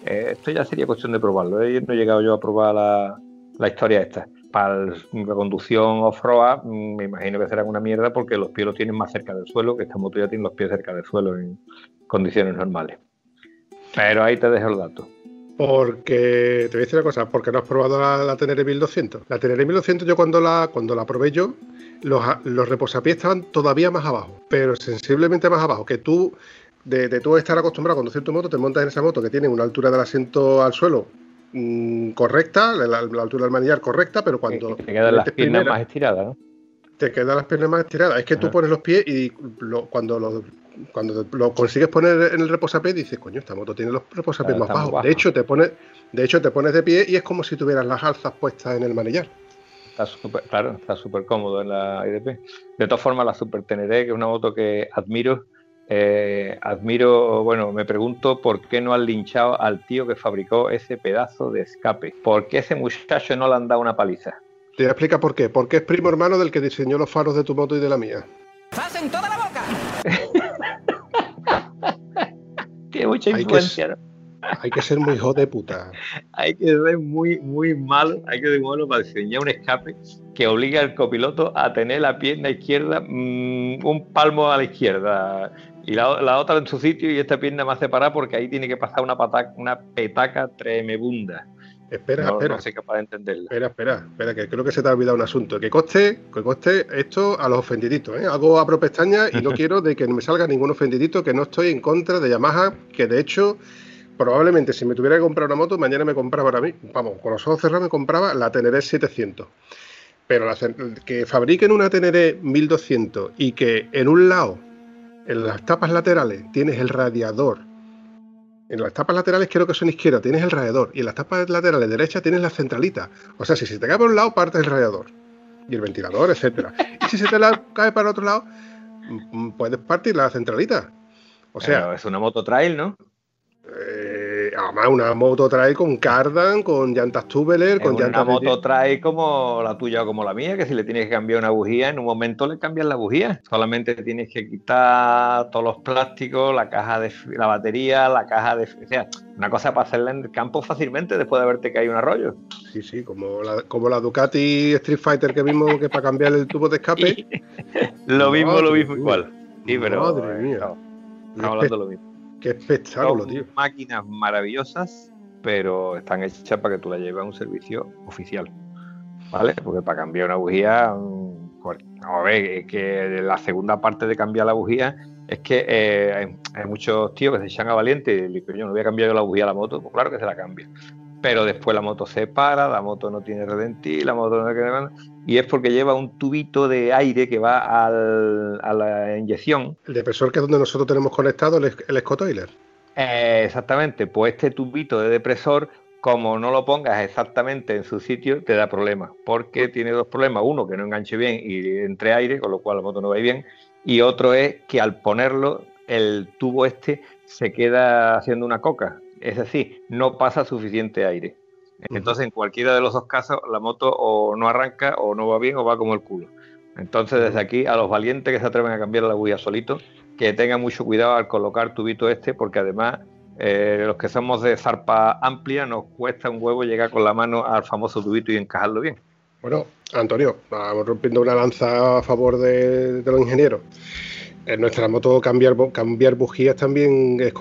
Eh, esto ya sería cuestión de probarlo. ¿eh? No he llegado yo a probar la, la historia esta. Para el- la conducción off-road mm, me imagino que será una mierda porque los pies los tienen más cerca del suelo, que esta moto ya tiene los pies cerca del suelo en condiciones normales. Pero ahí te dejo el dato. Porque, te voy a decir una cosa, porque no has probado la, la Tenere 1200. La Tenere 1200 yo cuando la, cuando la probé yo, los, los reposapiés estaban todavía más abajo, pero sensiblemente más abajo, que tú, de, de tú estar acostumbrado a conducir tu moto, te montas en esa moto que tiene una altura del asiento al suelo mm, correcta, la, altura del manillar correcta, pero cuando te quedan las piernas primera, más estiradas, ¿no? te quedan las piernas más estiradas. Es que tú Ajá. pones los pies y lo- cuando lo, cuando lo consigues poner en el reposapiés dices, coño, esta moto tiene los reposapiés Claro, más bajos. bajo. De hecho, te pones, de hecho, te pones de pie y es como si tuvieras las alzas puestas en el manillar. Está súper, claro, está súper cómodo en la IDP. De todas formas, la Super Teneré, que es una moto que admiro, eh, admiro, bueno, me pregunto por qué no han linchado al tío que fabricó ese pedazo de escape. ¿Por qué ese muchacho no le han dado una paliza? Te voy a explicar por qué. Porque es primo hermano del que diseñó los faros de tu moto y de la mía. ¡Hacen toda la boca! Tiene mucha Hay que. Hay que ser muy hijo de puta. Hay que ser muy, muy malo, hay que ser malo para diseñar un escape que obliga al copiloto a tener la pierna izquierda mm, un palmo a la izquierda y la, la otra en su sitio y esta pierna más separada porque ahí tiene que pasar una, pataca, una petaca tremebunda. Espera, no, espera. no soy capaz de entenderla. Espera, espera, espera, que creo que se te ha olvidado un asunto. Que coste, que coste esto a los ofendiditos, ¿eh? Hago abro pestañas y no quiero de que me salga ningún ofendidito, que no estoy en contra de Yamaha, que de hecho, probablemente si me tuviera que comprar una moto, mañana me compraba ahora mismo, vamos, con los ojos cerrados me compraba la Teneré 700. Pero la que fabriquen una Teneré 1200 y que en un lado, en las tapas laterales, tienes el radiador En las tapas laterales creo que son izquierda, tienes el radiador. Y en las tapas laterales derecha tienes la centralita. O sea, si se te cae por un lado, partes el radiador. Y el ventilador, etcétera. Y si se te cae para otro lado, mm, puedes partir la centralita. O sea. es una moto trail, ¿no? Eh, además, una moto trae con cardan, con llantas tubeler, con llantas. Una moto trae como la tuya o como la mía, que si le tienes que cambiar una bujía, en un momento le cambias la bujía. Solamente tienes que quitar todos los plásticos, la caja de la batería, la caja de. O sea, una cosa para hacerla en el campo fácilmente después de haberte caído un arroyo. Sí, sí, como la, como la Ducati Street Fighter que vimos que para cambiar el tubo de escape. lo mismo, lo mismo igual. Sí, pero. Madre mía. estamos hablando de lo mismo. Qué espectáculo, tío. Máquinas maravillosas, pero están hechas para que tú la lleves a un servicio oficial. ¿Vale? Porque para cambiar una bujía, mm, a ver, es que la segunda parte de cambiar la bujía es que eh, hay, muchos tíos que se echan a valiente y dicen, yo no voy a cambiar yo la bujía a la moto, pues claro que se la cambia. Pero después la moto se para, la moto no tiene redentil, la moto no tiene y es porque lleva un tubito de aire que va a la inyección. El depresor que es donde nosotros tenemos conectado el, el Scotoiler. Eh, exactamente, pues este tubito de depresor, como no lo pongas exactamente en su sitio, te da problemas, porque tiene dos problemas. Uno, que no enganche bien y entre aire, con lo cual la moto no va bien. Y otro es que al ponerlo, el tubo este se queda haciendo una coca. Es decir, no pasa suficiente aire. Entonces, en cualquiera de los dos casos, la moto o no arranca o no va bien o va como el culo. Entonces, desde aquí, a los valientes que se atreven a cambiar la bulla solito, que tengan mucho cuidado al colocar tubito este, porque además, eh, los que somos de zarpa amplia, nos cuesta un huevo llegar con la mano al famoso tubito y encajarlo bien. Bueno, Antonio, vamos rompiendo una lanza a favor de los ingenieros en nuestra moto cambiar, cambiar bujías también es,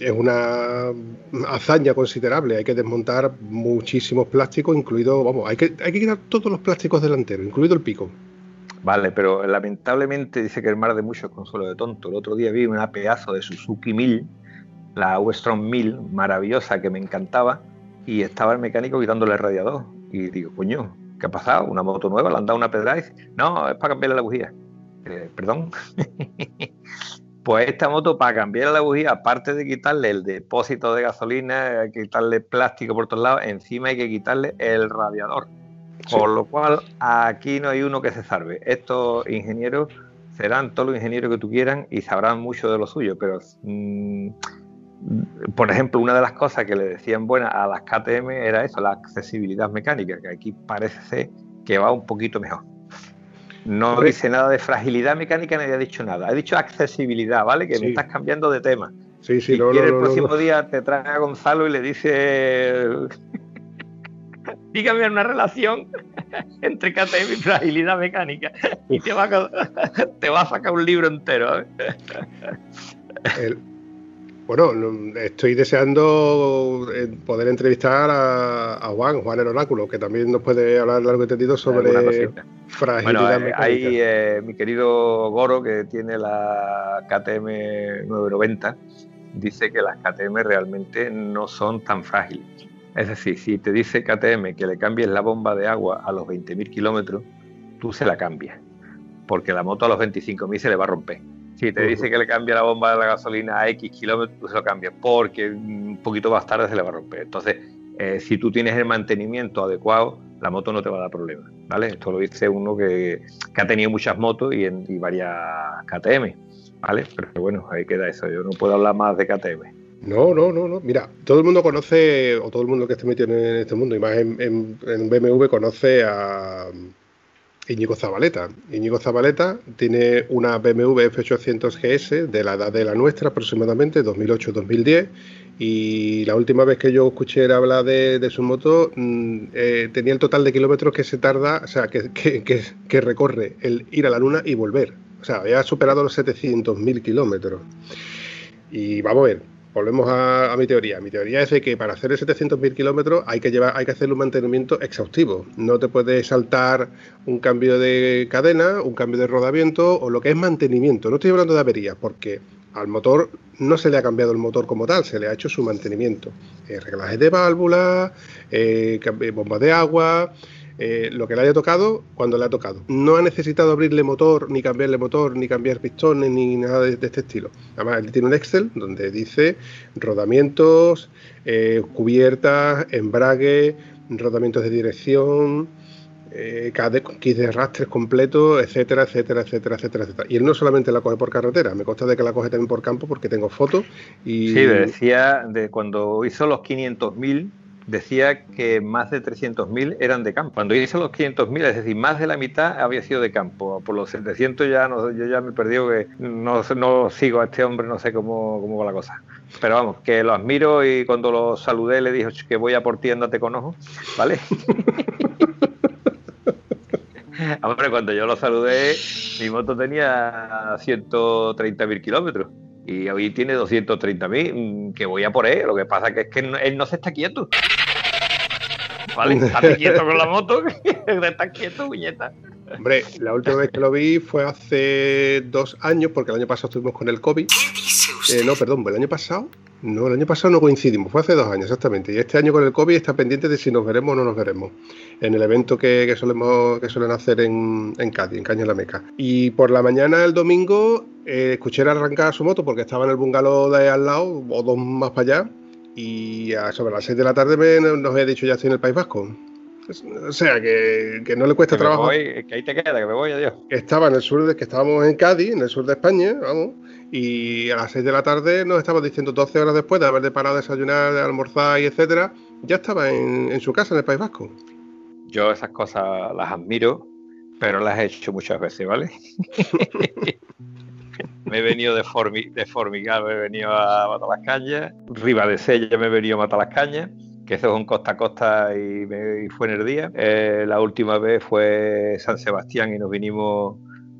es, una hazaña considerable. Hay que desmontar muchísimos plásticos, incluido, vamos, hay que, hay que quitar todos los plásticos delanteros, incluido el pico. Vale, pero lamentablemente dice que el mar de muchos consuelo de tonto. El otro día vi una pedazo de Suzuki 1000, la Westron 1000, maravillosa, que me encantaba, y estaba el mecánico quitándole el radiador. Y digo, coño, ¿qué ha pasado? ¿Una moto nueva? ¿Le han dado una pedrada? no, es para cambiarle la bujía. Eh, perdón. pues esta moto, para cambiar la bujía, aparte de quitarle el depósito de gasolina, hay que quitarle plástico por todos lados, encima hay que quitarle el radiador. Por lo cual, aquí no hay uno que se salve. Estos ingenieros serán todos los ingenieros que tú quieran y sabrán mucho de lo suyo, pero mm, por ejemplo, una de las cosas que le decían buenas a las KTM era eso, la accesibilidad mecánica, que aquí parece ser que va un poquito mejor. No dice nada de fragilidad mecánica, ni ha dicho nada. Ha dicho accesibilidad, ¿vale? Que me estás cambiando de tema. Sí, sí, si quiere, el próximo día te trae a Gonzalo y le dice. Dígame una relación entre KTM y fragilidad mecánica. Y te va a, te va a sacar un libro entero. ¿eh? El, bueno, estoy deseando eh, poder entrevistar a, Juan, Juan el Oráculo, que también nos puede hablar largo y tendido sobre fragilidad bueno, Hay eh, mi querido Goro, que tiene la KTM 990, dice que las KTM realmente no son tan frágiles. Es decir, si te dice KTM que le cambies la bomba de agua a los 20.000 kilómetros, tú se la cambias, porque la moto a los 25.000 se le va a romper si te dice que le cambia la bomba de la gasolina a X kilómetros, se lo cambia, porque un poquito más tarde se le va a romper. Entonces, eh, si tú tienes el mantenimiento adecuado, la moto no te va a dar problemas, ¿vale? Esto lo dice uno que, ha tenido muchas motos y, en, varias KTM, ¿vale? Pero bueno, ahí queda eso. Yo no puedo hablar más de KTM. No, no, no, no. Mira, todo el mundo conoce, o todo el mundo que esté metido en este mundo, y más en BMW, conoce a, Íñigo Zabaleta. Íñigo Zabaleta tiene una BMW F800 GS de la edad de la nuestra, aproximadamente 2008-2010. Y la última vez que yo escuché hablar de, su moto, mm, eh, tenía el total de kilómetros que se tarda, o sea, que, que, recorre el ir a la luna y volver. O sea, había superado los 700.000 kilómetros. Y vamos a ver, volvemos a, mi teoría. Mi teoría es de que para hacer 700.000 kilómetros hay que llevar, hay que hacer un mantenimiento exhaustivo. No te puedes saltar un cambio de cadena, un cambio de rodamiento o lo que es mantenimiento. No estoy hablando de averías, porque al motor no se le ha cambiado el motor como tal, se le ha hecho su mantenimiento. Eh, reglajes de válvulas, eh, bomba de agua, eh, lo que le haya tocado cuando le ha tocado. No ha necesitado abrirle motor, ni cambiarle motor, ni cambiar pistones, ni nada de, este estilo. Además, él tiene un Excel donde dice rodamientos, eh, cubiertas, embrague, rodamientos de dirección, eh, de rastres completo, etcétera, etcétera, etcétera, etcétera, etcétera. Y él no solamente la coge por carretera, me consta de que la coge también por campo porque tengo fotos. Y... Sí, decía de cuando hizo los 500.000 decía que más de 300.000 eran de campo. Cuando hizo los 500.000, es decir, más de la mitad había sido de campo. Por los 700 ya no, yo ya me perdí que no, no sigo a este hombre, no sé cómo, cómo va la cosa. Pero vamos, que lo admiro y cuando lo saludé le dije que voy a por ti, andate con ojo, ¿vale? Hombre, cuando yo lo saludé, mi moto tenía 130.000 kilómetros y hoy tiene 230.000, mm, que voy a por él. Lo que pasa que es que él no se está quieto. ¿Vale? Estate quieto con la moto, está quieto, viñeta. Hombre, la última vez que lo vi fue hace dos años, porque el año pasado estuvimos con el COVID. Eh, no, perdón, el año pasado. No, el año pasado no coincidimos, fue hace dos años exactamente. Y este año con el COVID está pendiente de si nos veremos o no nos veremos. En el evento que, solemos, que suelen hacer en, en Cádiz, en Caña la Meca. Y por la mañana del domingo eh, escuché arrancar su moto porque estaba en el bungalow de al lado, o dos más para allá. Y sobre las seis de la tarde me, nos había dicho ya estoy en el País Vasco. O sea, que, no le cuesta trabajo. que ahí te queda, que me voy, adiós. Estaba en el sur de que estábamos en Cádiz, en el sur de España, vamos y a las 6 de la tarde nos estaba diciendo 12 horas después de haber parado a desayunar, de almorzar y etcétera, ya estaba en, su casa en el País Vasco. Yo esas cosas las admiro, pero las he hecho muchas veces, ¿vale? me he venido de, de Formigal, me he venido a matar las cañas, Riva de Sella me he venido a matar las cañas, que eso es un costa a costa y, me, fue en el día. Eh, la última vez fue San Sebastián y nos vinimos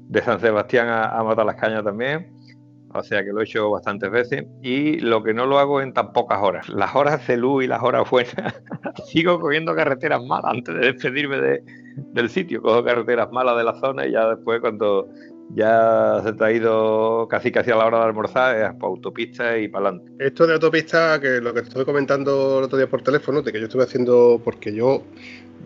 de San Sebastián a matar las cañas también o sea que lo he hecho bastantes veces y lo que no lo hago en tan pocas horas. Las horas de y las horas buenas, sigo cogiendo carreteras malas antes de despedirme de, del sitio. Cojo carreteras malas de la zona y ya después cuando ya se te ha ido casi casi a la hora de almorzar es para autopista y para adelante. Esto de autopista, que lo que te estoy comentando el otro día por teléfono, de que yo estuve haciendo, porque yo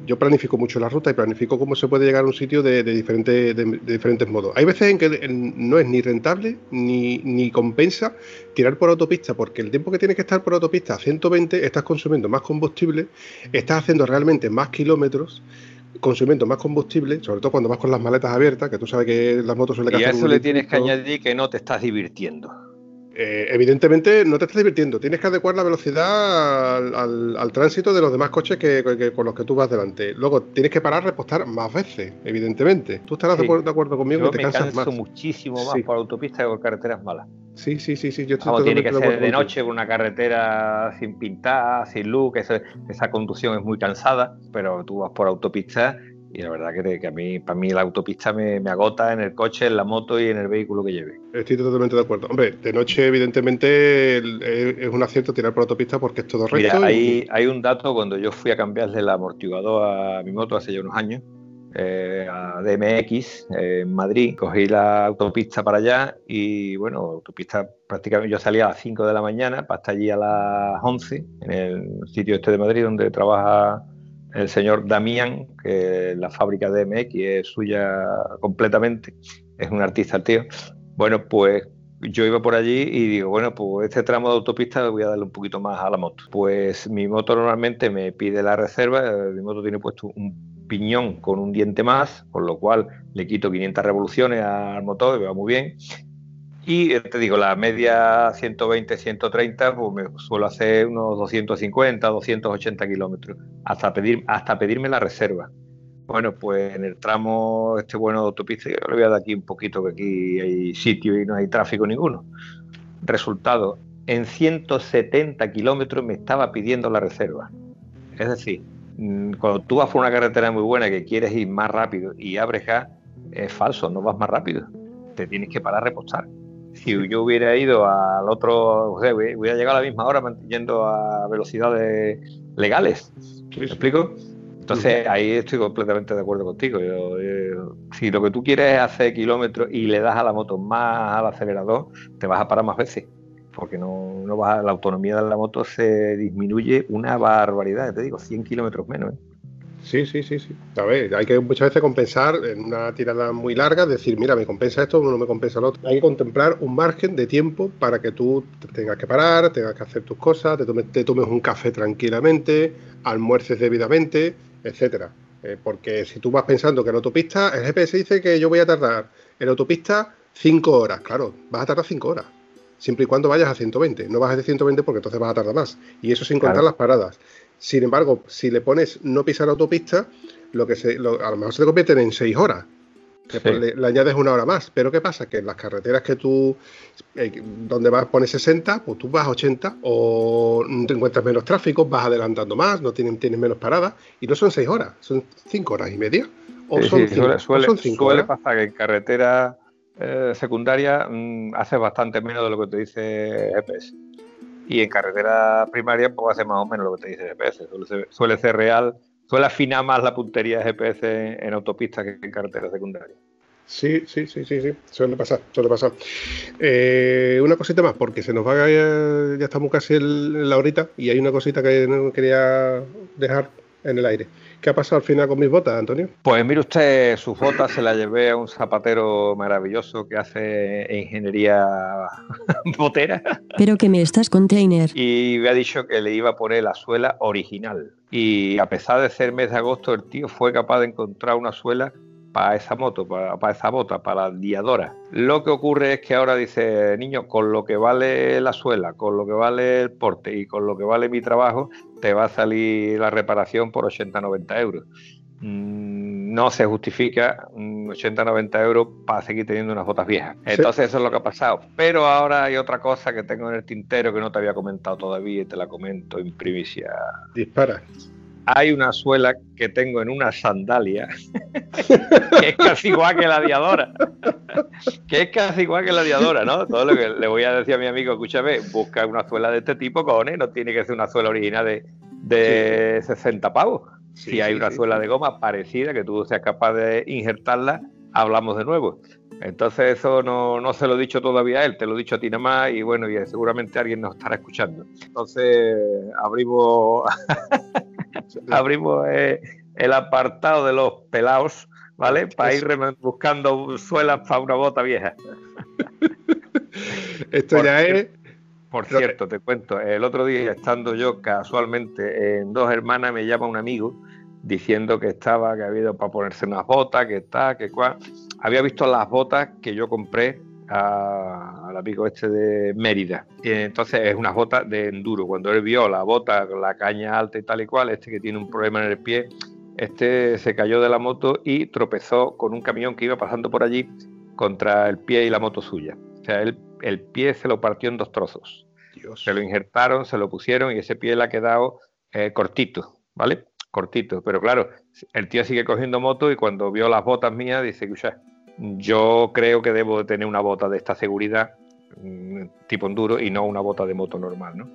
yo planifico mucho la ruta y planifico cómo se puede llegar a un sitio de, diferentes, de, diferentes modos. Hay veces en que no es ni rentable ni, ni, compensa tirar por autopista, porque el tiempo que tienes que estar por autopista a 120 estás consumiendo más combustible, estás haciendo realmente más kilómetros consumiendo más combustible, sobre todo cuando vas con las maletas abiertas, que tú sabes que las motos suelen Y a eso le tienes que añadir que no te estás divirtiendo. Eh, evidentemente no te estás divirtiendo, tienes que adecuar la velocidad al, tránsito de los demás coches que, con los que tú vas delante. Luego tienes que parar repostar más veces, evidentemente. Tú estarás de, acuerdo, conmigo que te me cansas canso muchísimo más por autopista que por carreteras malas. Sí, sí, sí, sí. Yo tiene que ser de noche por una carretera sin pintar, sin luz, que esa conducción es muy cansada, pero tú vas por autopista y la verdad que, a mí, para mí la autopista me, agota en el coche, en la moto y en el vehículo que lleve. Estoy totalmente de acuerdo. Hombre, de noche evidentemente es un acierto tirar por autopista porque es todo recto. Mira, hay, hay un dato cuando yo fui a cambiarle el amortiguador a mi moto hace ya unos años, eh, a DMX en Madrid, cogí la autopista para allá y bueno, autopista prácticamente yo salía a las 5 de la mañana para estar allí a las 11 en el sitio este de Madrid donde trabaja el señor Damián, que la fábrica de es suya completamente, es un artista tío. Bueno, pues yo iba por allí y digo, bueno, pues este tramo de autopista voy a darle un poquito más a la moto. Pues mi moto normalmente me pide la reserva, mi moto tiene puesto un piñón con un diente más, con lo cual le quito 500 revoluciones al motor, me va muy bien. Y eh, te digo, la media 120, 130, pues me suelo hacer unos 250, 280 kilómetros, hasta, pedir, hasta pedirme la reserva. Bueno, pues en el tramo este bueno de autopista, yo le voy a dar aquí un poquito, que aquí hay sitio y no hay tráfico ninguno. Resultado, en 170 kilómetros me estaba pidiendo la reserva. Es decir, mm, cuando tú vas por una carretera muy buena que quieres ir más rápido y abres gas, es falso, no vas más rápido. Te tienes que parar a repostar si yo hubiera ido al otro, o sea, hubiera llegado a la misma hora manteniendo a velocidades legales. ¿Me explico? Entonces ahí estoy completamente de acuerdo contigo. si lo que tú quieres es hacer kilómetros y le das a la moto más al acelerador, te vas a parar más veces. Porque no, no la autonomía de la moto se disminuye una barbaridad, te digo, 100 kilómetros menos. ¿eh? Sí, sí, sí, sí. A ver, hay que muchas veces compensar en una tirada muy larga, decir, mira, me compensa esto, no me compensa lo otro. Hay que contemplar un margen de tiempo para que tú tengas que parar, tengas que hacer tus cosas, te tomes, te tomes un café tranquilamente, almuerces debidamente, etcétera. Eh, porque si tú vas pensando que en autopista, el GPS dice que yo voy a tardar en autopista 5 horas, claro, vas a tardar 5 horas siempre y cuando vayas a 120. No bajes de 120 porque entonces vas a tardar más. Y eso sin contar las paradas. Sin embargo, si le pones no pisar autopista, lo que se, a lo mejor se te convierte en 6 horas. le, añades una hora más. Pero ¿qué pasa? Que en las carreteras que tú, eh, donde vas pones 60, pues tú vas a 80 o te encuentras menos tráfico, vas adelantando más, no tienes, tienes menos paradas. Y no son 6 horas, son 5 horas y media. O son 5 suele, suele pasar que en carretera eh, secundaria mm, hace bastante menos de lo que te dice GPS. Y en carretera primaria pues hace más o menos lo que te dice GPS. Suele ser, real, suele afinar más la puntería de GPS en, autopistas que en carretera secundaria. Sí, sí, sí, sí, sí, suele pasar, suele pasar. Eh, una cosita más, porque se nos va, ya, ya estamos casi en la horita y hay una cosita que quería dejar en el aire. ¿Qué ha pasado al final con mis botas, Antonio? Pues mire usted, sus botas se las llevé a un zapatero maravilloso que hace ingeniería botera. Pero que me estás container. Y me ha dicho que le iba a poner la suela original. Y a pesar de ser mes de agosto, el tío fue capaz de encontrar una suela para esa moto, para, esa bota, para la guiadora. Lo que ocurre es que ahora dice, niño, con lo que vale la suela, con lo que vale el porte y con lo que vale mi trabajo, te va a salir la reparación por 80-90 euros. Mm, no se justifica 80-90 euros para seguir teniendo unas botas viejas. Entonces eso es lo que ha pasado. Pero ahora hay otra cosa que tengo en el tintero que no te había comentado todavía y te la comento en primicia. Dispara hay una suela que tengo en una sandalia que es casi igual que la diadora. que es casi igual que la diadora, ¿no? Todo lo que le voy a decir a mi amigo, escúchame, busca una suela de este tipo, cojones, no tiene que ser una suela original de, de 60 pavos. si hay una suela de goma parecida que tú seas capaz de injertarla, hablamos de nuevo. Entonces eso no, no, se lo he dicho todavía a él, te lo he dicho a ti nada más y bueno, y seguramente alguien nos estará escuchando. Entonces abrimos abrimos eh, el apartado de los pelados, ¿vale? Para ir buscando suelas para una bota vieja. Esto ya es. Por cierto, te cuento, el otro día estando yo casualmente en Dos Hermanas, me llama un amigo diciendo que estaba, que había ido para ponerse unas botas, que está, que cual. Había visto las botas que yo compré al amigo este de Mérida. Y entonces es una bota de enduro. Cuando él vio la bota, la caña alta y tal y cual, este que tiene un problema en el pie, este se cayó de la moto y tropezó con un camión que iba pasando por allí contra el pie y la moto suya. O sea, él, el pie se lo partió en dos trozos. Se lo injertaron, se lo pusieron y ese pie le ha quedado eh, cortito, ¿vale? Cortito. Pero claro, el tío sigue cogiendo moto y cuando vio las botas mías dice, que yo creo que debo tener una bota de esta seguridad mm, tipo enduro y no una bota de moto normal, ¿no?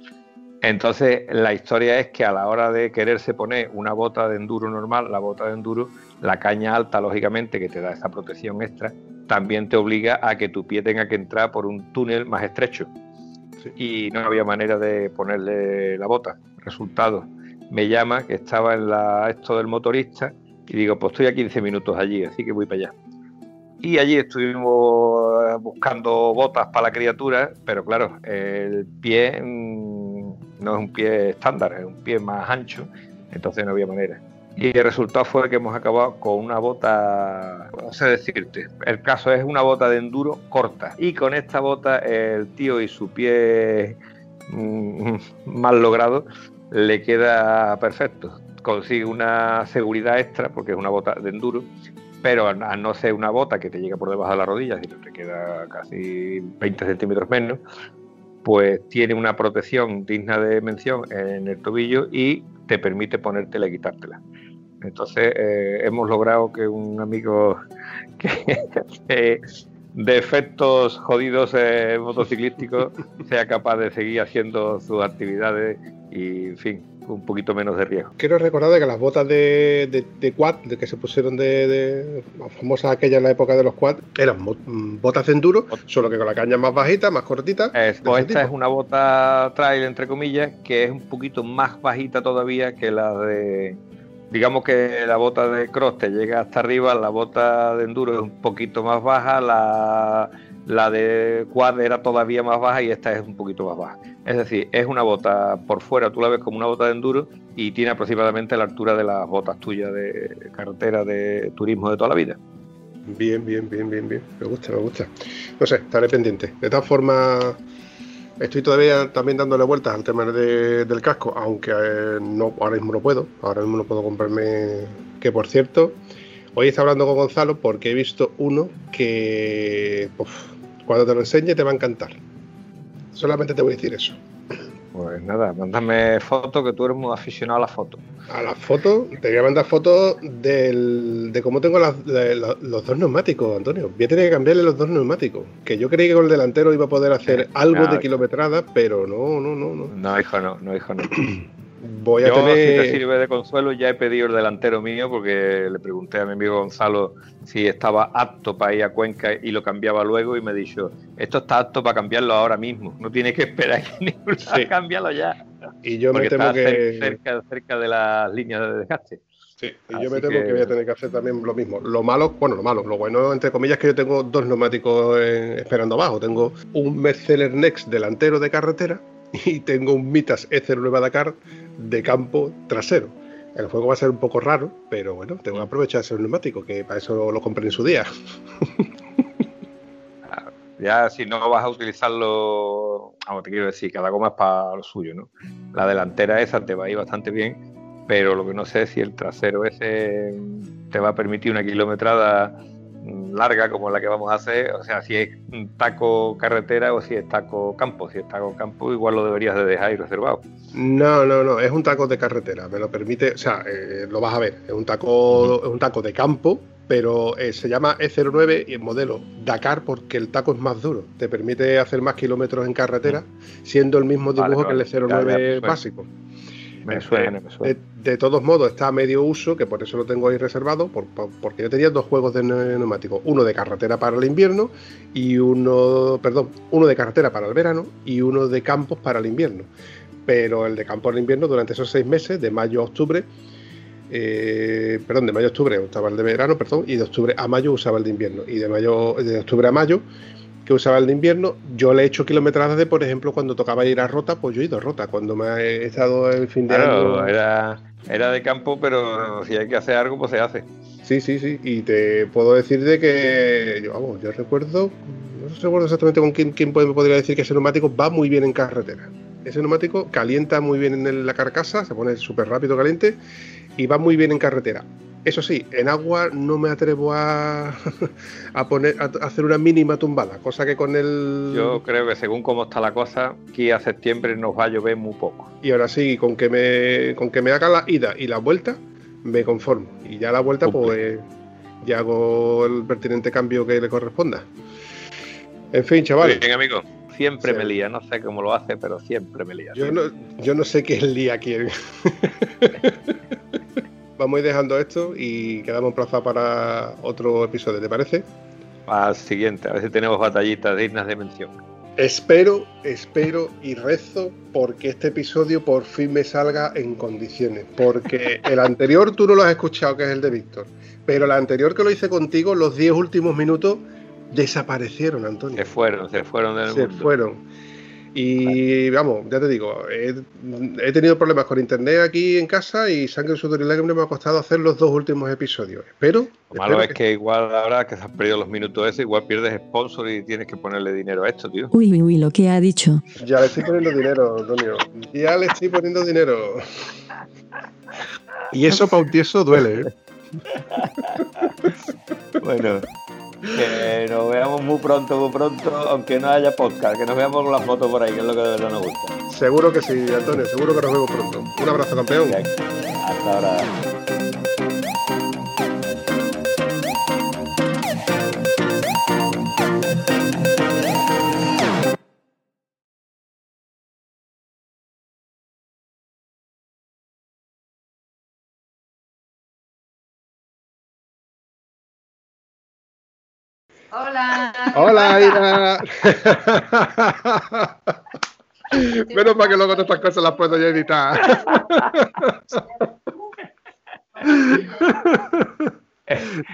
Entonces, la historia es que a la hora de quererse poner una bota de enduro normal, la bota de enduro, la caña alta, lógicamente, que te da esa protección extra, también te obliga a que tu pie tenga que entrar por un túnel más estrecho. Y no había manera de ponerle la bota. Resultado, me llama que estaba en la, esto del motorista y digo, pues estoy a 15 minutos allí, así que voy para allá. Y allí estuvimos buscando botas para la criatura, pero claro, el pie mm, no es un pie estándar, es un pie más ancho, entonces no había manera. Y el resultado fue que hemos acabado con una bota, no sé decirte, el caso es una bota de enduro corta. Y con esta bota el tío y su pie mm, mal logrado le queda perfecto. Consigue una seguridad extra porque es una bota de enduro pero a no ser una bota que te llega por debajo de la rodilla, sino te queda casi 20 centímetros menos, pues tiene una protección digna de mención en el tobillo y te permite ponértela y quitártela. Entonces eh, hemos logrado que un amigo que, de efectos jodidos eh, motociclísticos sea capaz de seguir haciendo sus actividades y, en fin, un poquito menos de riesgo. Quiero recordar que las botas de, de, quad, de que se pusieron de, de famosas aquellas en la época de los quad, eran mm, botas de enduro, solo que con la caña más bajita, más cortita. pues esta es una bota trail, entre comillas, que es un poquito más bajita todavía que la de digamos que la bota de cross te llega hasta arriba, la bota de enduro es un poquito más baja, la, la de quad era todavía más baja y esta es un poquito más baja. Es decir, es una bota por fuera, tú la ves como una bota de enduro y tiene aproximadamente la altura de las botas tuyas de carretera de turismo de toda la vida. Bien, bien, bien, bien, bien. Me gusta, me gusta. No sé, estaré pendiente. De todas formas, estoy todavía también dándole vueltas al tema del casco, aunque eh, no, ahora mismo no puedo. Ahora mismo no puedo comprarme. Que por cierto, hoy está hablando con Gonzalo porque he visto uno que cuando te lo enseñe te va a encantar. Solamente te voy a decir eso. Pues nada, mándame fotos, que tú eres muy aficionado a la foto. A las fotos, te voy a mandar fotos de cómo tengo los dos neumáticos, Antonio. Voy a tener que cambiarle los dos neumáticos. Que yo creí que con el delantero iba a poder hacer eh, algo de kilometrada, pero no, no, no, no. No, hijo, no, no, hijo, no. Voy a tener... si te sirve de consuelo, ya he pedido el delantero mío porque le pregunté a mi amigo Gonzalo si estaba apto para ir a Cuenca y lo cambiaba luego y me dijo, esto está apto para cambiarlo ahora mismo, no tiene que esperar que sí. cambiarlo ya. Y yo me temo que... Cerca, cerca de las líneas de desgaste. Sí, y yo me temo que... voy a tener que hacer también lo mismo. Lo malo, bueno, lo malo, lo bueno, entre comillas, es que yo tengo dos neumáticos esperando abajo. Tengo un Mercedes Next delantero de carretera y tengo un Mitas E09 Dakar de campo trasero. El juego va a ser un poco raro, pero bueno, tengo que aprovechar ese neumático, que para eso lo compré en su día. ya si no vas a utilizarlo, vamos, te quiero decir, cada goma es para lo suyo, ¿no? La delantera esa te va a ir bastante bien, pero lo que no sé es si el trasero ese te va a permitir una kilometrada larga como la que vamos a hacer, o sea, si es taco carretera o si es taco campo. Si es taco campo, igual lo deberías de dejar ahí reservado. No, no, no, es un taco de carretera, me lo permite, o sea, eh, lo vas a ver, es un taco, es un taco de campo, pero eh, se llama E09 y el modelo Dakar porque el taco es más duro, te permite hacer más kilómetros en carretera, siendo el mismo dibujo que el E09 básico. Me suena, me suena. De, todos modos, está a medio uso, que por eso lo tengo ahí reservado, porque yo tenía dos juegos de neumáticos, uno de carretera para el invierno y uno, perdón, uno de carretera para el verano y uno de campos para el invierno. Pero el de campo al invierno, durante esos seis meses, de mayo a octubre, eh, perdón, de mayo a octubre usaba el de verano, perdón, y de octubre a mayo usaba el de invierno. Y de mayo, de octubre a mayo que usaba el de invierno. Yo le he hecho kilometradas de, por ejemplo, cuando tocaba ir a Rota, pues yo he ido a Rota. Cuando me he estado el fin de año. Era, era de campo, pero si hay que hacer algo, pues se hace. Sí, sí, sí. Y te puedo decir de que, yo, vamos, yo recuerdo, no recuerdo exactamente con quién, quién me podría decir que ese neumático va muy bien en carretera. Ese neumático calienta muy bien en la carcasa, se pone súper rápido caliente y va muy bien en carretera. Eso sí, en agua no me atrevo a, a poner a hacer una mínima tumbada, cosa que con el. Yo creo que según cómo está la cosa, aquí a septiembre nos va a llover muy poco. Y ahora sí, con que me, con que me haga la ida y la vuelta, me conformo. Y ya la vuelta, pues ya hago el pertinente cambio que le corresponda. En fin, chavales. Bien, amigo. Siempre me lía, no sé cómo lo hace, pero siempre me lía. Yo no, yo no sé qué es el día quién. vamos a ir dejando esto y quedamos plaza para otro episodio, ¿te parece? Al siguiente, a ver si tenemos batallitas dignas de mención. Espero, espero y rezo porque este episodio por fin me salga en condiciones. Porque el anterior tú no lo has escuchado, que es el de Víctor. Pero el anterior que lo hice contigo, los 10 últimos minutos desaparecieron, Antonio. Se fueron, se fueron del se fueron. Y vamos, ya te digo, he, tenido problemas con internet aquí en casa y Sangre, Sudor y Lágrimas me ha costado hacer los dos últimos episodios. Pero. Lo malo es que... igual ahora que se han perdido los minutos ese, igual pierdes sponsor y tienes que ponerle dinero a esto, tío. Uy, uy, uy, lo que ha dicho. Ya le estoy poniendo dinero, Antonio. Ya le estoy poniendo dinero. Y eso para un tieso duele, ¿eh? bueno. Que nos veamos muy pronto, muy pronto, aunque no haya podcast, que nos veamos con las fotos por ahí, que es lo que de verdad nos gusta. Seguro que sí, Antonio, seguro que nos vemos pronto. Un abrazo, campeón. Hasta ahora. Hola. Hola, Ira. Menos para que luego todas estas cosas las puedo yo editar.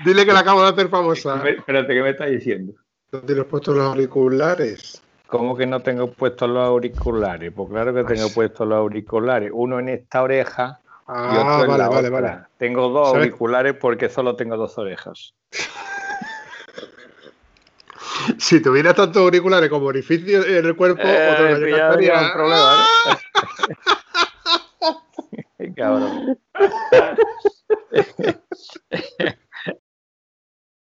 Dile que la acabo de hacer famosa. Espérate, ¿qué me estás diciendo? ¿No tienes puestos los auriculares? ¿Cómo que no tengo puestos los auriculares? Pues claro que tengo puestos los auriculares. Uno en esta oreja y Ah, otro en vale, la vale, otra. vale. Tengo dos ¿Sabes? auriculares porque solo tengo dos orejas. Si tuvieras tantos auriculares como orificios en el cuerpo, otro Eh, gallo cantaría. habría un problema, ¿eh? Cabrón.